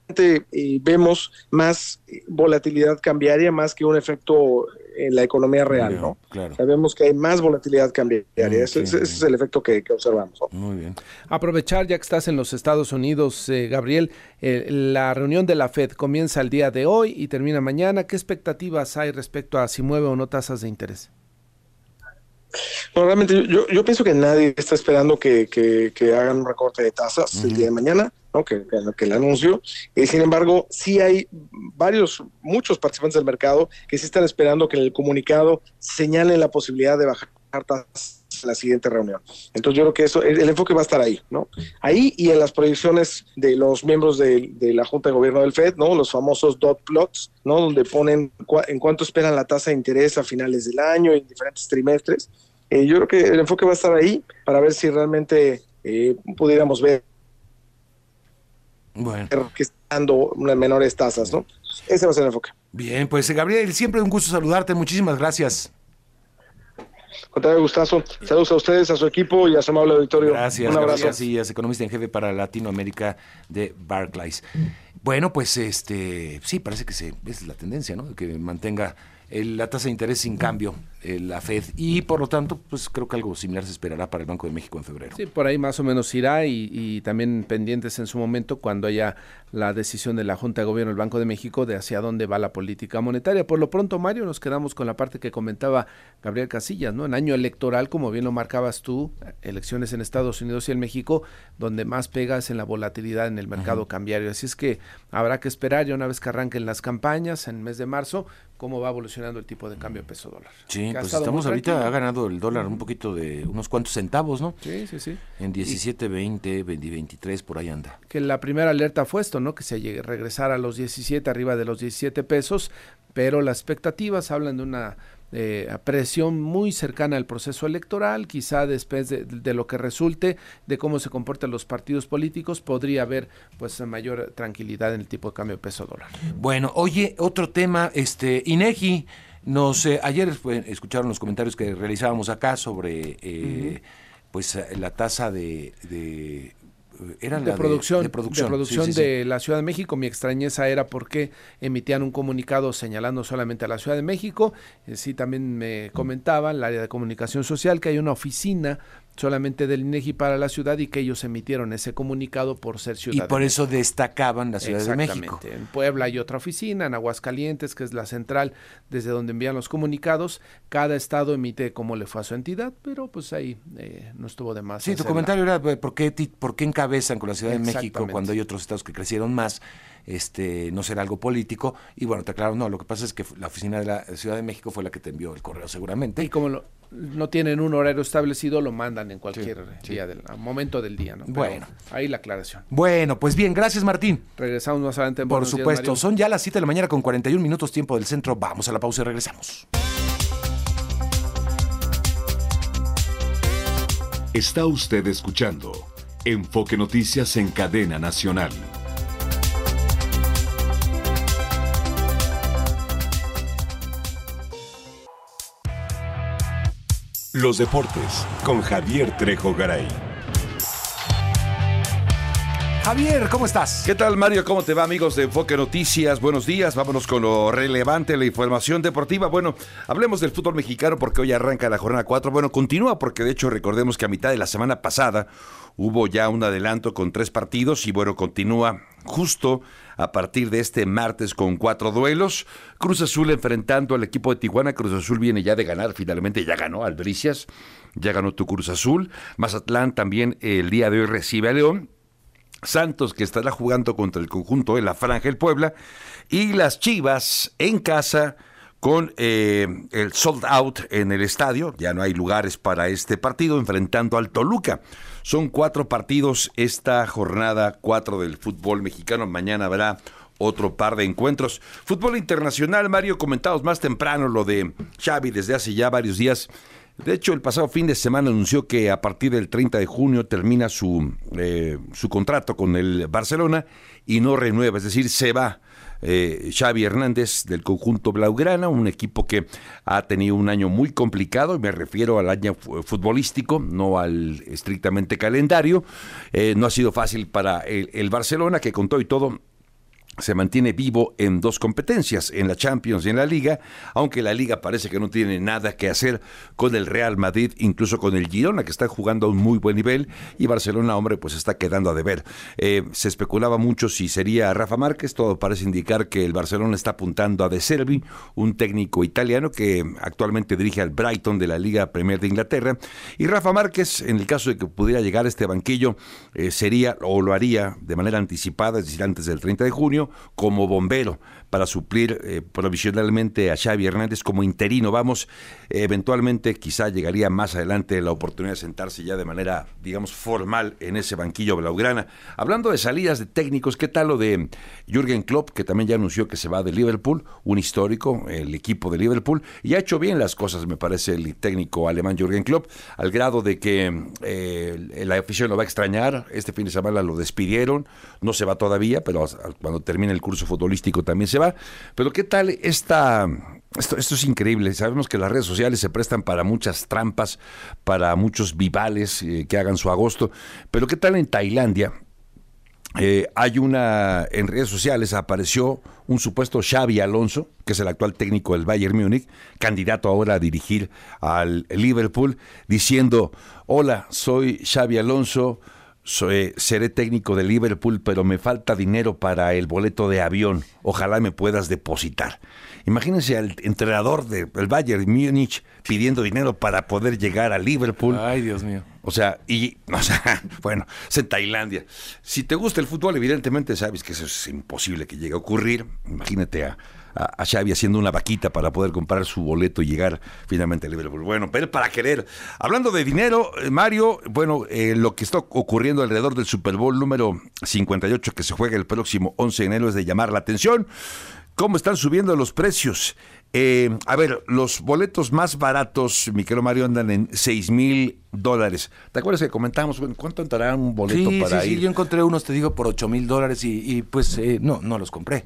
eh, vemos más volatilidad cambiaria, más que un efecto en la economía real, ¿no? Sabemos que hay más volatilidad cambiaria. ese, es el efecto que, observamos. Muy bien. Aprovechar, ya que estás en los Estados Unidos, eh, Gabriel, eh, la reunión de la Fed comienza el día de hoy y termina mañana. ¿Qué expectativas hay respecto a si mueve o no tasas de interés? Bueno, realmente yo, yo pienso que nadie está esperando que, que, hagan un recorte de tasas el día de mañana. Que, que, el anuncio. Sin embargo, sí hay varios, muchos participantes del mercado que sí están esperando que en el comunicado señalen la posibilidad de bajar tasas en la siguiente reunión. Entonces yo creo que eso, el, enfoque va a estar ahí, ¿no? Ahí y en las proyecciones de los miembros de, la Junta de Gobierno del FED, ¿no? Los famosos dot plots, ¿no? Donde ponen en cuánto esperan la tasa de interés a finales del año en diferentes trimestres. Eh, yo creo que el enfoque va a estar ahí para ver si realmente eh, pudiéramos ver bueno. que están dando unas menores tasas, ¿no? Ese va a ser el enfoque. Bien, pues Gabriel, siempre un gusto saludarte, muchísimas gracias. Contrario, gustazo. Saludos a ustedes, a su equipo y a su amable auditorio. Gracias, un abrazo. Gracias, economista en jefe para Latinoamérica de Barclays. Bueno, pues este, sí, parece que se, esa es la tendencia, ¿no? Que mantenga la tasa de interés sin cambio, la Fed, y por lo tanto, pues creo que algo similar se esperará para el Banco de México en febrero. Sí, por ahí más o menos irá y, también pendientes en su momento cuando haya la decisión de la Junta de Gobierno del Banco de México de hacia dónde va la política monetaria. Por lo pronto, Mario, nos quedamos con la parte que comentaba Gabriel Casillas, ¿no? En año electoral, como bien lo marcabas tú, elecciones en Estados Unidos y en México, donde más pegas en la volatilidad en el mercado cambiario. Así es que habrá que esperar ya una vez que arranquen las campañas en el mes de marzo, cómo va evolucionando el tipo de cambio peso dólar. Sí, pues estamos ahorita, ha ganado el dólar un poquito de unos cuantos centavos, ¿no? Sí, sí, sí. En 17, 20, 23, por ahí anda. Que la primera alerta fue esto, ¿no? Que se llegue, regresara a los 17, arriba de los 17 pesos, pero las expectativas hablan de una eh, presión muy cercana al proceso electoral, quizá después de, lo que resulte de cómo se comportan los partidos políticos, podría haber pues mayor tranquilidad en el tipo de cambio de peso dólar. Bueno, oye, otro tema, este, Inegi, nos, eh, ayer escucharon los comentarios que realizábamos acá sobre eh, pues la tasa de era de, producción, de, producción, de, la Ciudad de México. Mi extrañeza era porque emitían un comunicado señalando solamente a la Ciudad de México. Eh, sí, también me comentaba el área de comunicación social que hay una oficina solamente del INEGI para la ciudad y que ellos emitieron ese comunicado por ser ciudad. Y por eso destacaban la Ciudad de México. En Puebla hay otra oficina, en Aguascalientes, que es la central desde donde envían los comunicados. Cada estado emite cómo le fue a su entidad, pero pues ahí eh, no estuvo de más. Sí, tu comentario era pues, ¿por qué, por qué encabezan con la Ciudad de México cuando hay otros estados que crecieron más este, no será algo político. Y bueno, te aclaro, no, lo que pasa es que la oficina de la Ciudad de México fue la que te envió el correo seguramente. Y como no tienen un horario establecido, lo mandan en cualquier día del momento del día, ¿no? bueno, ahí la aclaración. Bueno, pues bien, gracias Martín. Regresamos más adelante. En Por supuesto, son ya las 7 de la mañana con 41 minutos tiempo del centro. Vamos a la pausa y regresamos. Está usted escuchando Enfoque Noticias en cadena nacional. Los deportes con Javier Trejo Garay. Javier, ¿cómo estás? ¿Qué tal, Mario? ¿Cómo te va, amigos de Enfoque Noticias? Buenos días. Vámonos con lo relevante, la información deportiva. Bueno, hablemos del fútbol mexicano porque hoy arranca la jornada 4. Bueno, continúa porque de hecho recordemos que a mitad de la semana pasada hubo ya un adelanto con tres partidos y bueno, continúa justo a partir de este martes con cuatro duelos. Cruz Azul enfrentando al equipo de Tijuana. Cruz Azul viene ya de ganar, finalmente ya ganó Albricias, ya ganó tu Cruz Azul. Mazatlán también el día de hoy recibe a León. Santos que estará jugando contra el conjunto de la Franja el Puebla. Y las Chivas en casa con eh, el sold out en el estadio. Ya no hay lugares para este partido enfrentando al Toluca. Son cuatro partidos esta jornada, cuatro del fútbol mexicano. Mañana habrá otro par de encuentros. Fútbol internacional, Mario, comentados más temprano lo de Xavi desde hace ya varios días. De hecho, el pasado fin de semana anunció que a partir del 30 de junio termina su, eh, su contrato con el Barcelona y no renueva, es decir, se va eh, Xavi Hernández del conjunto Blaugrana, un equipo que ha tenido un año muy complicado, me refiero al año futbolístico, no al estrictamente calendario. Eh, no ha sido fácil para el, el Barcelona, que con todo y todo se mantiene vivo en dos competencias, en la Champions y en la Liga, aunque la Liga parece que no tiene nada que hacer con el Real Madrid, incluso con el Girona, que está jugando a un muy buen nivel, y Barcelona, hombre, pues está quedando a deber. Eh, se especulaba mucho si sería Rafa Márquez, todo parece indicar que el Barcelona está apuntando a De Servi, un técnico italiano que actualmente dirige al Brighton de la Liga Premier de Inglaterra, y Rafa Márquez, en el caso de que pudiera llegar a este banquillo, eh, sería o lo haría de manera anticipada, es decir, antes del 30 de junio, como bombero para suplir eh, provisionalmente a Xavi Hernández como interino. Vamos, eventualmente quizá llegaría más adelante la oportunidad de sentarse ya de manera, digamos, formal en ese banquillo blaugrana. Hablando de salidas de técnicos, ¿qué tal lo de Jürgen Klopp, que también ya anunció que se va de Liverpool, un histórico, el equipo de Liverpool, y ha hecho bien las cosas, me parece, el técnico alemán Jürgen Klopp, al grado de que eh, la afición lo va a extrañar. Este fin de semana lo despidieron, no se va todavía, pero cuando termine el curso futbolístico también se va. Pero ¿qué tal esta... Esto, esto es increíble. Sabemos que las redes sociales se prestan para muchas trampas, para muchos vivales eh, que hagan su agosto. Pero ¿qué tal en Tailandia? Eh, hay una, en redes sociales apareció un supuesto Xavi Alonso, que es el actual técnico del Bayern Múnich, candidato ahora a dirigir al Liverpool, diciendo, hola, soy Xavi Alonso, soy, seré técnico de Liverpool, pero me falta dinero para el boleto de avión. Ojalá me puedas depositar. Imagínense al entrenador del Bayern Múnich pidiendo dinero para poder llegar a Liverpool. Ay, Dios mío. O sea, y, o sea, bueno, es en Tailandia. Si te gusta el fútbol, evidentemente sabes que eso es imposible que llegue a ocurrir. Imagínate a, a, Xavi haciendo una vaquita para poder comprar su boleto y llegar finalmente a Liverpool. Bueno, pero para querer. Hablando de dinero, eh, Mario, bueno, eh, lo que está ocurriendo alrededor del Super Bowl número 58 que se juega el próximo 11 de enero es de llamar la atención. ¿Cómo están subiendo los precios? Eh, a ver, los boletos más baratos, mi querido Mario, andan en 6 mil dólares. ¿Te acuerdas que comentamos cuánto entrará un boleto sí, para sí, ir? Sí, yo encontré unos, te digo, por 8 mil dólares y, y, pues eh, no, no los compré.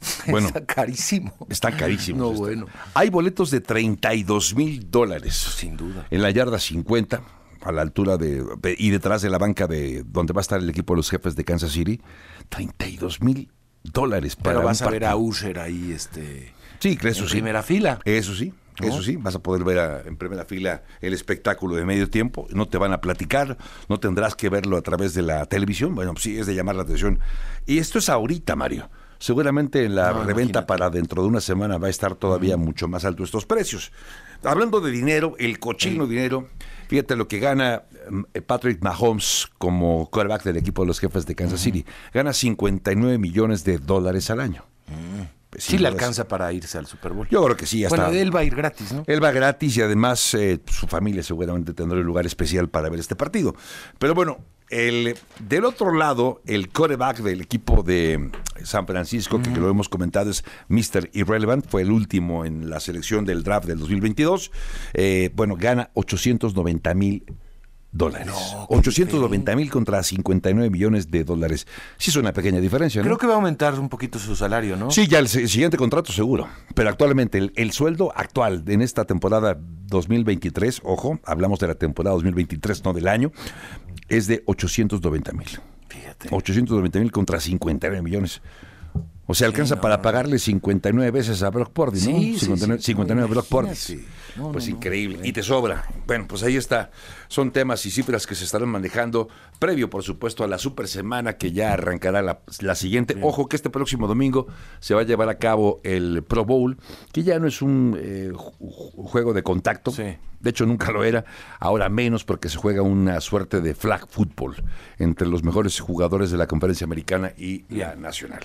Bueno, Está carísimo. Están carísimos. No, estos. bueno. Hay boletos de 32 mil dólares. Sin duda. En la yarda 50, a la altura de. y detrás de la banca de donde va a estar el equipo de los jefes de Kansas City. 32 mil dólares para Pero vas un a ver a. Usher ahí, este. Sí, eso en sí. primera fila. Eso sí. Eso sí, vas a poder ver en primera fila el espectáculo de medio tiempo, no te van a platicar, no tendrás que verlo a través de la televisión, bueno, pues sí, es de llamar la atención. Y esto es ahorita, Mario. Seguramente en la reventa para dentro de una semana va a estar todavía mucho más alto estos precios. Hablando de dinero, el cochino dinero, fíjate lo que gana mm, Patrick Mahomes como quarterback del equipo de los jefes de Kansas City. Gana 59 millones de dólares al año. Pues sí, le alcanza para irse al Super Bowl. Yo creo que sí. Hasta, bueno, él va a ir gratis, ¿no? Él va gratis y además eh, su familia seguramente tendrá un lugar especial para ver este partido. Pero bueno, el, del otro lado, el coreback del equipo de San Francisco, que, lo hemos comentado, es Mr. Irrelevant, fue el último en la selección del draft del 2022. Eh, bueno, gana 890 mil dólares. 890 mil contra 59 millones de dólares. Sí es una pequeña diferencia, ¿no? Creo que va a aumentar un poquito su salario, ¿no? Sí, ya el, siguiente contrato seguro. Pero actualmente el, el, sueldo actual en esta temporada 2023, ojo, hablamos de la temporada 2023, no del año, es de 890 mil. Fíjate. 890 mil contra 59 millones. O sea, alcanza para pagarle 59 veces a Brock Purdy, ¿no? Sí, 59, 59 Brock Purdy. pues increíble. Y te sobra. Bueno, pues ahí está. Son temas y cifras que se estarán manejando previo, por supuesto, a la super semana que ya arrancará la, siguiente. Ojo que este próximo domingo se va a llevar a cabo el Pro Bowl, que ya no es un eh, juego de contacto. De hecho nunca lo era, ahora menos porque se juega una suerte de flag football entre los mejores jugadores de la conferencia americana y la nacional.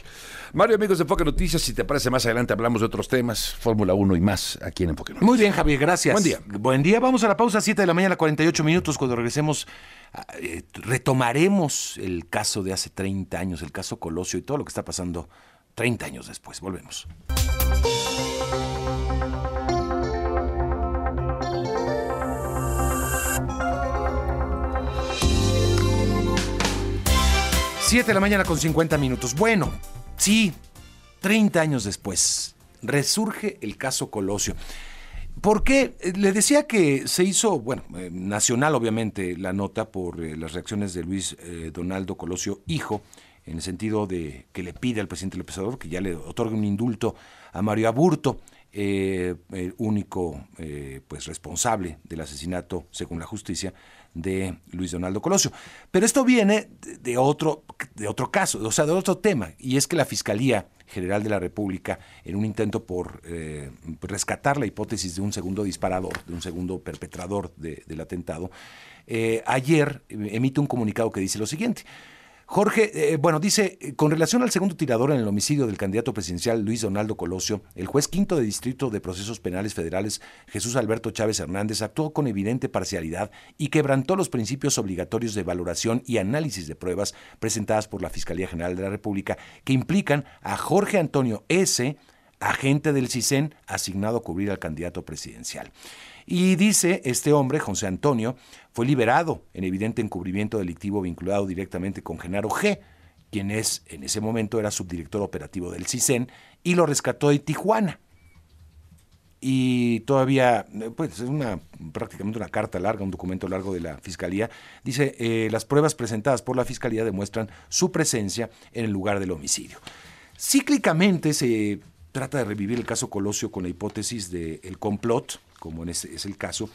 Mario, amigos de Enfoque Noticias, si te parece más adelante hablamos de otros temas, Fórmula 1 y más aquí en Enfoque Noticias. Muy bien, Javier, gracias. Buen día. Buen día, vamos a la pausa, 7 de la mañana, 48 minutos, cuando regresemos ah, eh, retomaremos el caso de hace 30 años, el caso Colosio y todo lo que está pasando 30 años después. Volvemos. Siete de la mañana con 50 minutos. Bueno, sí, 30 años después, resurge el caso Colosio. ¿Por qué? Eh, le decía que se hizo, bueno, eh, nacional obviamente la nota por eh, las reacciones de Luis Donaldo Colosio, hijo, en el sentido de que le pide al presidente López Obrador que ya le otorgue un indulto a Mario Aburto, el único pues responsable del asesinato, según la justicia, de Luis Donaldo Colosio. Pero esto viene de otro, de otro caso, o sea, de otro tema, y es que la Fiscalía General de la República, en un intento por eh, rescatar la hipótesis de un segundo disparador, de un segundo perpetrador del atentado, eh, ayer emite un comunicado que dice lo siguiente. Jorge, eh, bueno, dice, eh, con relación al segundo tirador en el homicidio del candidato presidencial Luis Donaldo Colosio, el juez quinto de Distrito de Procesos Penales Federales, Jesús Alberto Chávez Hernández, actuó con evidente parcialidad y quebrantó los principios obligatorios de valoración y análisis de pruebas presentadas por la Fiscalía General de la República que implican a Jorge Antonio S., agente del CISEN, asignado a cubrir al candidato presidencial. Y dice este hombre, José Antonio, fue liberado en evidente encubrimiento delictivo vinculado directamente con Genaro G., quien es en ese momento era subdirector operativo del CISEN, y lo rescató de Tijuana. Y todavía, pues es una, prácticamente una carta larga, un documento largo de la Fiscalía, dice, eh, las pruebas presentadas por la Fiscalía demuestran su presencia en el lugar del homicidio. Cíclicamente se trata de revivir el caso Colosio con la hipótesis del complot, como en ese es el caso.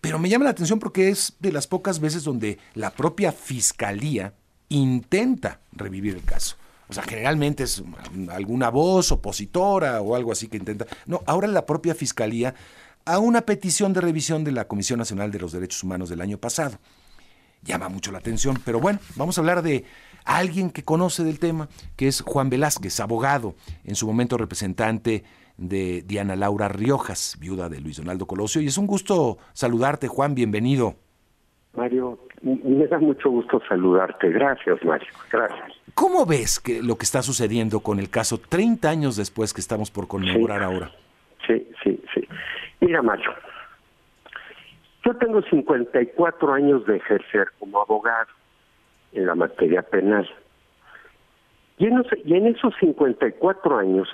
Pero me llama la atención porque es de las pocas veces donde la propia fiscalía intenta revivir el caso. O sea, generalmente es alguna voz opositora o algo así que intenta. No, ahora la propia fiscalía a una petición de revisión de la Comisión Nacional de los Derechos Humanos del año pasado. Llama mucho la atención, pero bueno, vamos a hablar de alguien que conoce del tema, que es Juan Velázquez, abogado, en su momento representante de Diana Laura Riojas, viuda de Luis Donaldo Colosio. Y es un gusto saludarte, Juan, bienvenido. Mario, me da mucho gusto saludarte. Gracias, Mario. Gracias. ¿Cómo ves que lo que está sucediendo con el caso 30 años después que estamos por conmemorar ahora? Sí, sí, sí. Mira, Mario, yo tengo 54 años de ejercer como abogado en la materia penal. Y en, y en esos 54 años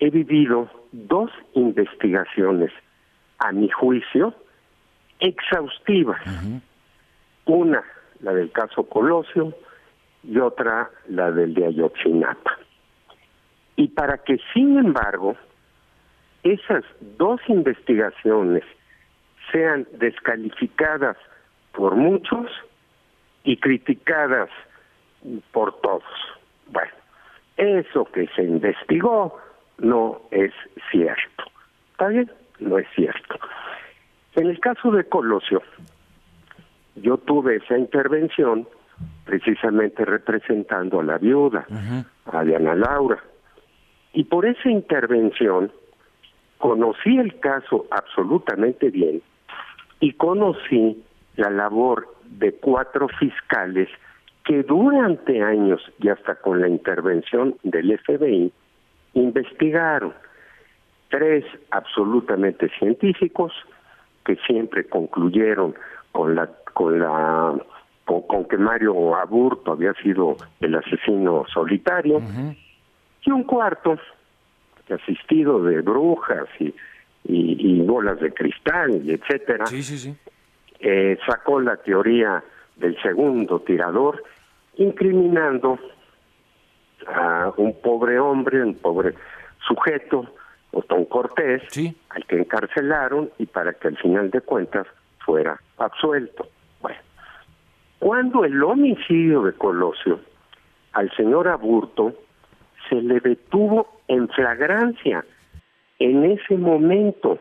he vivido dos investigaciones, a mi juicio, exhaustivas. Una, la del caso Colosio, y otra, la del de Ayotzinapa. Y para que, sin embargo, esas dos investigaciones sean descalificadas por muchos y criticadas por todos. Bueno, eso que se investigó no es cierto. ¿Está bien? No es cierto. En el caso de Colosio, yo tuve esa intervención precisamente representando a la viuda, a Diana Laura. Y por esa intervención conocí el caso absolutamente bien y conocí la labor de cuatro fiscales que durante años y hasta con la intervención del FBI investigaron tres absolutamente científicos que siempre concluyeron con la con la con, que Mario Aburto había sido el asesino solitario. Y un cuarto que asistido de brujas y, y, bolas de cristal y etcétera eh, sacó la teoría del segundo tirador incriminando a un pobre hombre un pobre sujeto Otón Cortés, al que encarcelaron y para que al final de cuentas fuera absuelto. Bueno, cuando el homicidio de Colosio al señor Aburto se le detuvo en flagrancia en ese momento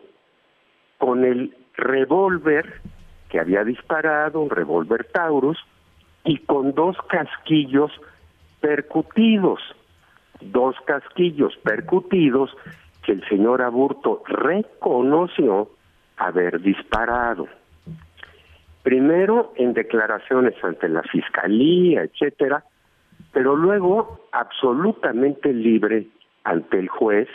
con el revólver que había disparado, un revólver Taurus, y con dos casquillos percutidos, dos casquillos percutidos que el señor Aburto reconoció haber disparado. Primero en declaraciones ante la fiscalía, etcétera, pero luego absolutamente libre ante el juez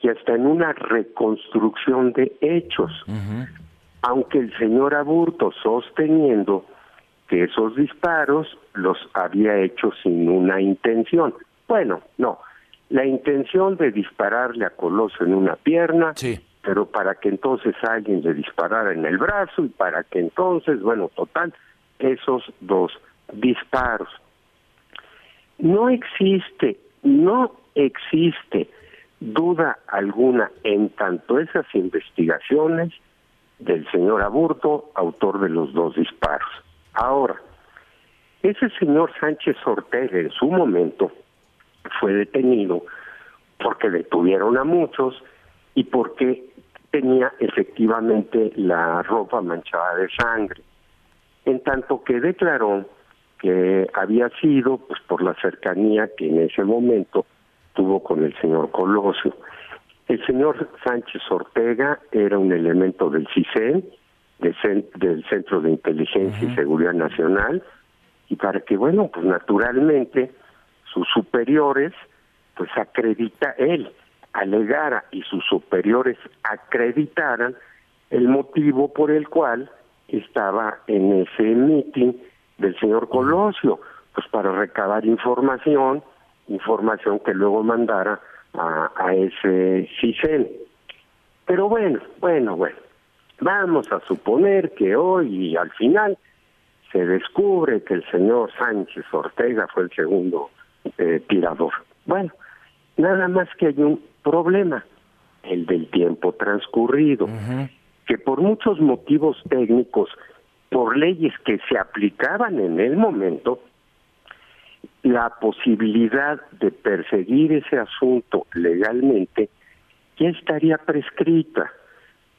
y hasta en una reconstrucción de hechos. Aunque el señor Aburto sosteniendo que esos disparos los había hecho sin una intención. Bueno, no, la intención de dispararle a Coloso en una pierna, pero para que entonces alguien le disparara en el brazo y para que entonces, bueno, total, esos dos disparos. No existe, no existe duda alguna en tanto esas investigaciones del señor Aburto, autor de los dos disparos. Ahora, ese señor Sánchez Ortega en su momento fue detenido porque detuvieron a muchos y porque tenía efectivamente la ropa manchada de sangre. En tanto que declaró que había sido pues por la cercanía que en ese momento tuvo con el señor Colosio. El señor Sánchez Ortega era un elemento del CISEN, del Centro de Inteligencia y Seguridad Nacional, y para que, bueno, pues naturalmente sus superiores, pues acredita él, alegara y sus superiores acreditaran el motivo por el cual estaba en ese meeting del señor Colosio, pues para recabar información, información que luego mandara a, a ese CISEN. Pero bueno, bueno, bueno, vamos a suponer que hoy y al final se descubre que el señor Sánchez Ortega fue el segundo eh, tirador. Bueno, nada más que hay un problema, el del tiempo transcurrido, que por muchos motivos técnicos, por leyes que se aplicaban en el momento, la posibilidad de perseguir ese asunto legalmente ya estaría prescrita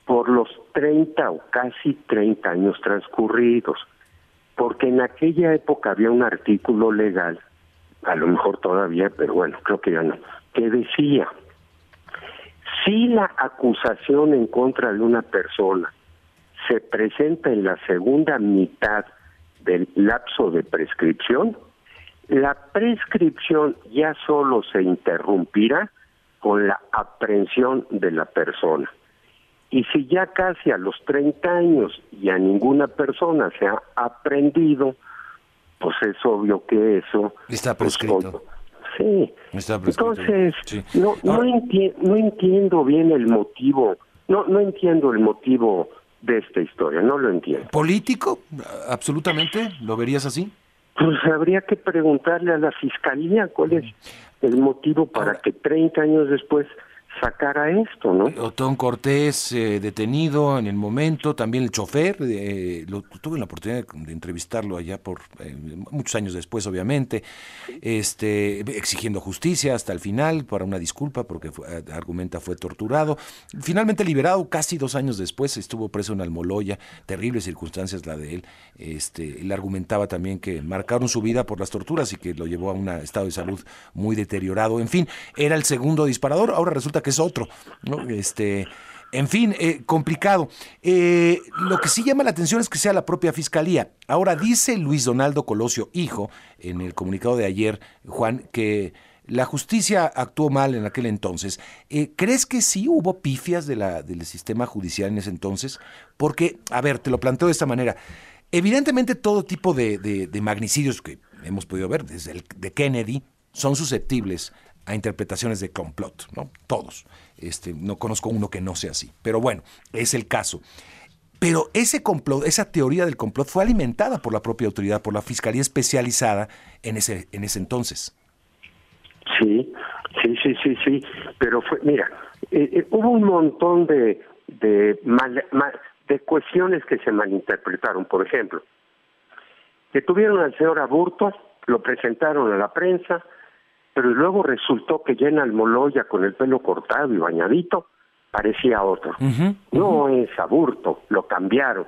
por los 30 o casi 30 años transcurridos, porque en aquella época había un artículo legal a lo mejor todavía, pero bueno, creo que ya no, que decía, si la acusación en contra de una persona se presenta en la segunda mitad del lapso de prescripción, la prescripción ya solo se interrumpirá con la aprehensión de la persona. Y si ya casi a los 30 años y a ninguna persona se ha aprendido, pues es obvio que eso... Está pues, prescrito. sí. Está prescrito. Entonces, no, no, no entiendo bien el motivo, no, no entiendo el motivo de esta historia, no lo entiendo. ¿Político? Absolutamente, ¿lo verías así? Pues habría que preguntarle a la fiscalía cuál es el motivo para que 30 años después sacara esto, ¿no? Otón Cortés eh, detenido en el momento, también el chofer, eh, lo, tuve la oportunidad de entrevistarlo allá por eh, muchos años después, obviamente, este, exigiendo justicia hasta el final para una disculpa porque argumenta fue torturado, finalmente liberado casi dos años después, estuvo preso en Almoloya, terribles circunstancias la de él, este, él argumentaba también que marcaron su vida por las torturas y que lo llevó a un estado de salud muy deteriorado, en fin, era el segundo disparador, ahora resulta que es otro. ¿no? Este, en fin, eh, complicado. Eh, lo que sí llama la atención es que sea la propia fiscalía. Ahora dice Luis Donaldo Colosio, hijo, en el comunicado de ayer, Juan, que la justicia actuó mal en aquel entonces. Eh, ¿Crees que sí hubo pifias de la, del sistema judicial en ese entonces? Porque, a ver, te lo planteo de esta manera. Evidentemente todo tipo de, de magnicidios que hemos podido ver, desde el de Kennedy, son susceptibles a interpretaciones de complot, ¿no? Todos. Este, no conozco uno que no sea así. Pero bueno, es el caso. Pero ese complot, esa teoría del complot fue alimentada por la propia autoridad, por la fiscalía especializada en ese, en ese entonces. Sí, sí, sí, sí, sí. Pero fue, mira, eh, eh, hubo un montón de, de, de cuestiones que se malinterpretaron. Por ejemplo, que tuvieron al señor Aburto, lo presentaron a la prensa, pero luego resultó que ya en Almoloya con el pelo cortado y bañadito parecía otro. No es aburto, lo cambiaron.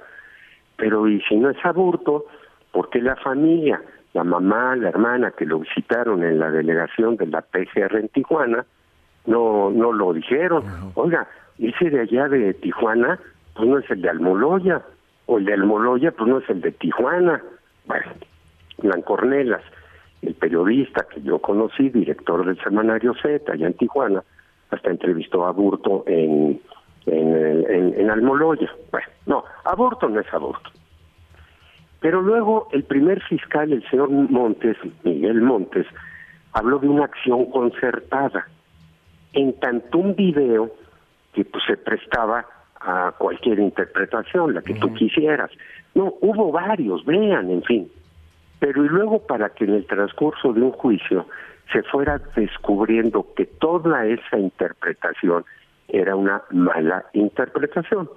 Pero y si no es aburto, ¿por qué la familia, la mamá, la hermana que lo visitaron en la delegación de la PGR en Tijuana, no, no lo dijeron? Oiga, ese de allá de Tijuana, pues no es el de Almoloya, o el de Almoloya, pues no es el de Tijuana. Bueno, Blancornelas el periodista que yo conocí, director del semanario Z, allá en Tijuana, hasta entrevistó a Burto en, en, en, Almoloya. Bueno, no, aborto no es aborto. Pero luego el primer fiscal, el señor Montes, Miguel Montes, habló de una acción concertada. En tanto un video que pues, se prestaba a cualquier interpretación, la que tú quisieras. No, hubo varios, vean, en fin pero y luego para que en el transcurso de un juicio se fuera descubriendo que toda esa interpretación era una mala interpretación.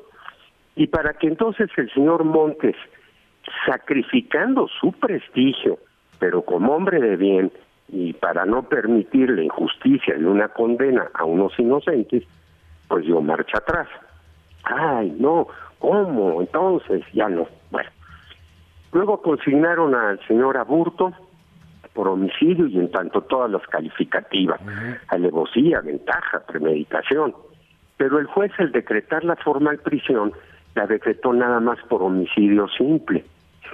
Y para que entonces el señor Montes, sacrificando su prestigio, pero como hombre de bien, y para no permitir la injusticia de una condena a unos inocentes, pues dio marcha atrás. Ay, no, ¿cómo? Entonces ya no. Bueno, Luego consignaron al señor Aburto por homicidio y en tanto todas las calificativas, alevosía, ventaja, premeditación. Pero el juez al decretar la formal prisión la decretó nada más por homicidio simple.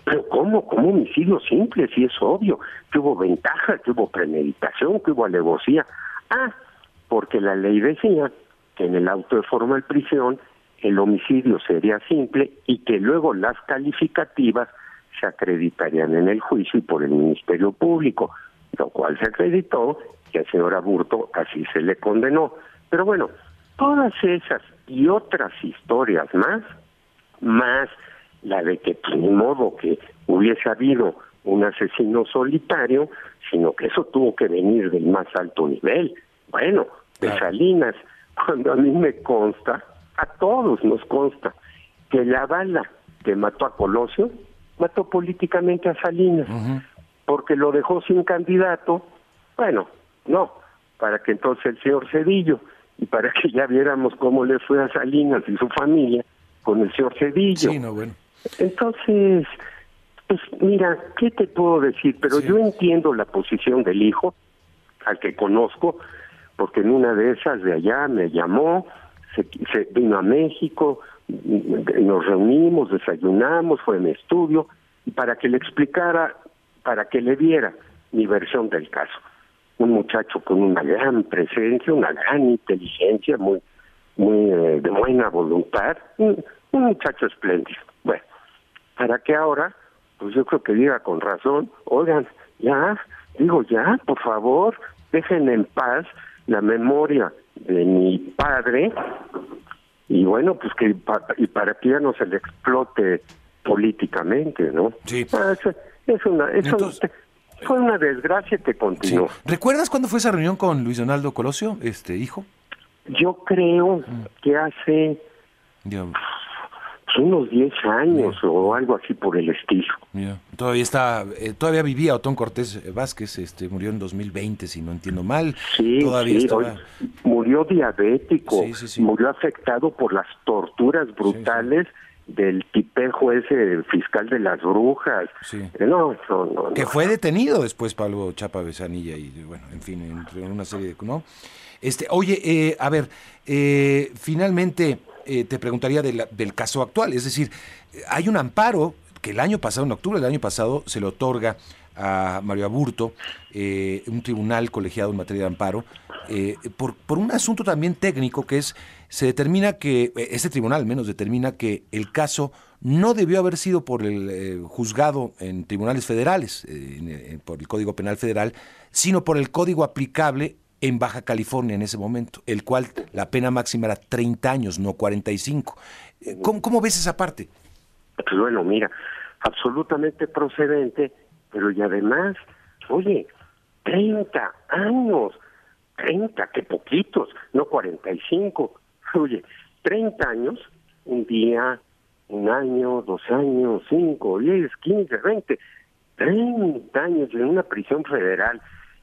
Pero ¿cómo? ¿Cómo homicidio simple? Si es obvio que hubo ventaja, que hubo premeditación, que hubo alevosía. Ah, porque la ley decía que en el auto de formal prisión el homicidio sería simple y que luego las calificativas se acreditarían en el juicio y por el Ministerio Público, lo cual se acreditó y al señor Aburto así se le condenó. Pero bueno, todas esas y otras historias más, más la de que pues, ni modo que hubiese habido un asesino solitario, sino que eso tuvo que venir del más alto nivel. Bueno, de Salinas, cuando a mí me consta, a todos nos consta, que la bala que mató a Colosio mató políticamente a Salinas, porque lo dejó sin candidato, bueno, no, para que entonces el señor Cedillo, y para que ya viéramos cómo le fue a Salinas y su familia con el señor Cedillo. Entonces, pues mira, ¿qué te puedo decir? Pero yo entiendo la posición del hijo, al que conozco, porque en una de esas de allá me llamó, se, se vino a México, nos reunimos, desayunamos, fue en estudio, para que le explicara, para que le diera mi versión del caso. Un muchacho con una gran presencia, una gran inteligencia, muy, muy eh, de buena voluntad, un, muchacho espléndido. Bueno, para que ahora, pues yo creo que diga con razón, oigan, ya, digo ya, por favor, dejen en paz la memoria de mi padre y bueno, pues que y para que ya no se le explote políticamente, ¿no? Sí. Ah, es, una, fue una desgracia que continuó. ¿Recuerdas cuándo fue esa reunión con Luis Donaldo Colosio, este hijo? Yo creo que hace pues, unos 10 años o algo así por el estilo. Todavía está, eh, todavía vivía Otón Cortés Vázquez, este, murió en 2020, si no entiendo mal. Sí, todavía sí, murió diabético, murió afectado por las torturas brutales del tipejo ese fiscal de las brujas. Eh, no, no, no, Que fue detenido después Pablo Chapa Besanilla y bueno, en fin, en una serie de... ¿no? Este, oye, eh, a ver, eh, finalmente te preguntaría del caso actual, es decir, hay un amparo que el año pasado, en octubre del año pasado, se le otorga a Mario Aburto, un tribunal colegiado en materia de amparo, por, por un asunto también técnico que es se determina que, eh, este tribunal al menos determina que el caso no debió haber sido por el eh, juzgado en tribunales federales, eh, por el Código Penal Federal, sino por el código aplicable en Baja California en ese momento, el cual la pena máxima era 30 años, no 45. ¿Cómo, cómo ves esa parte? Pues bueno, mira, absolutamente procedente, pero y además, oye, 30 años, 30, que poquitos, no 45. Oye, 30 años, un día, un año, dos años, cinco, diez, quince, veinte, 30 años en una prisión federal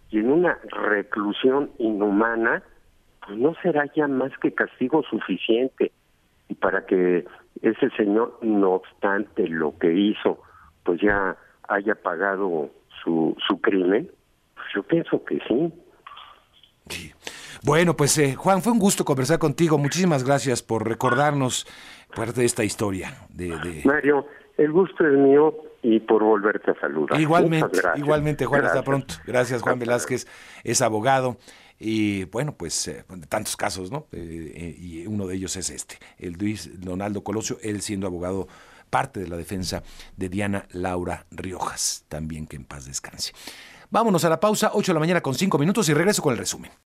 y en una reclusión inhumana, pues no será ya más que castigo suficiente. Y para que ese señor, no obstante lo que hizo, pues ya haya pagado su, su crimen, pues yo pienso que sí. Sí. Bueno, pues eh, Juan, fue un gusto conversar contigo. Muchísimas gracias por recordarnos parte de esta historia. De, Mario, el gusto es mío y por volverte a saludar. Igualmente, igualmente Juan, hasta pronto. Gracias, Juan Velázquez, es abogado. Y bueno, pues eh, tantos casos, ¿no? Eh, y uno de ellos es este, el Luis Donaldo Colosio, él siendo abogado parte de la defensa de Diana Laura Riojas, también que en paz descanse. Vámonos a la pausa, 8 de la mañana con 5 minutos y regreso con el resumen.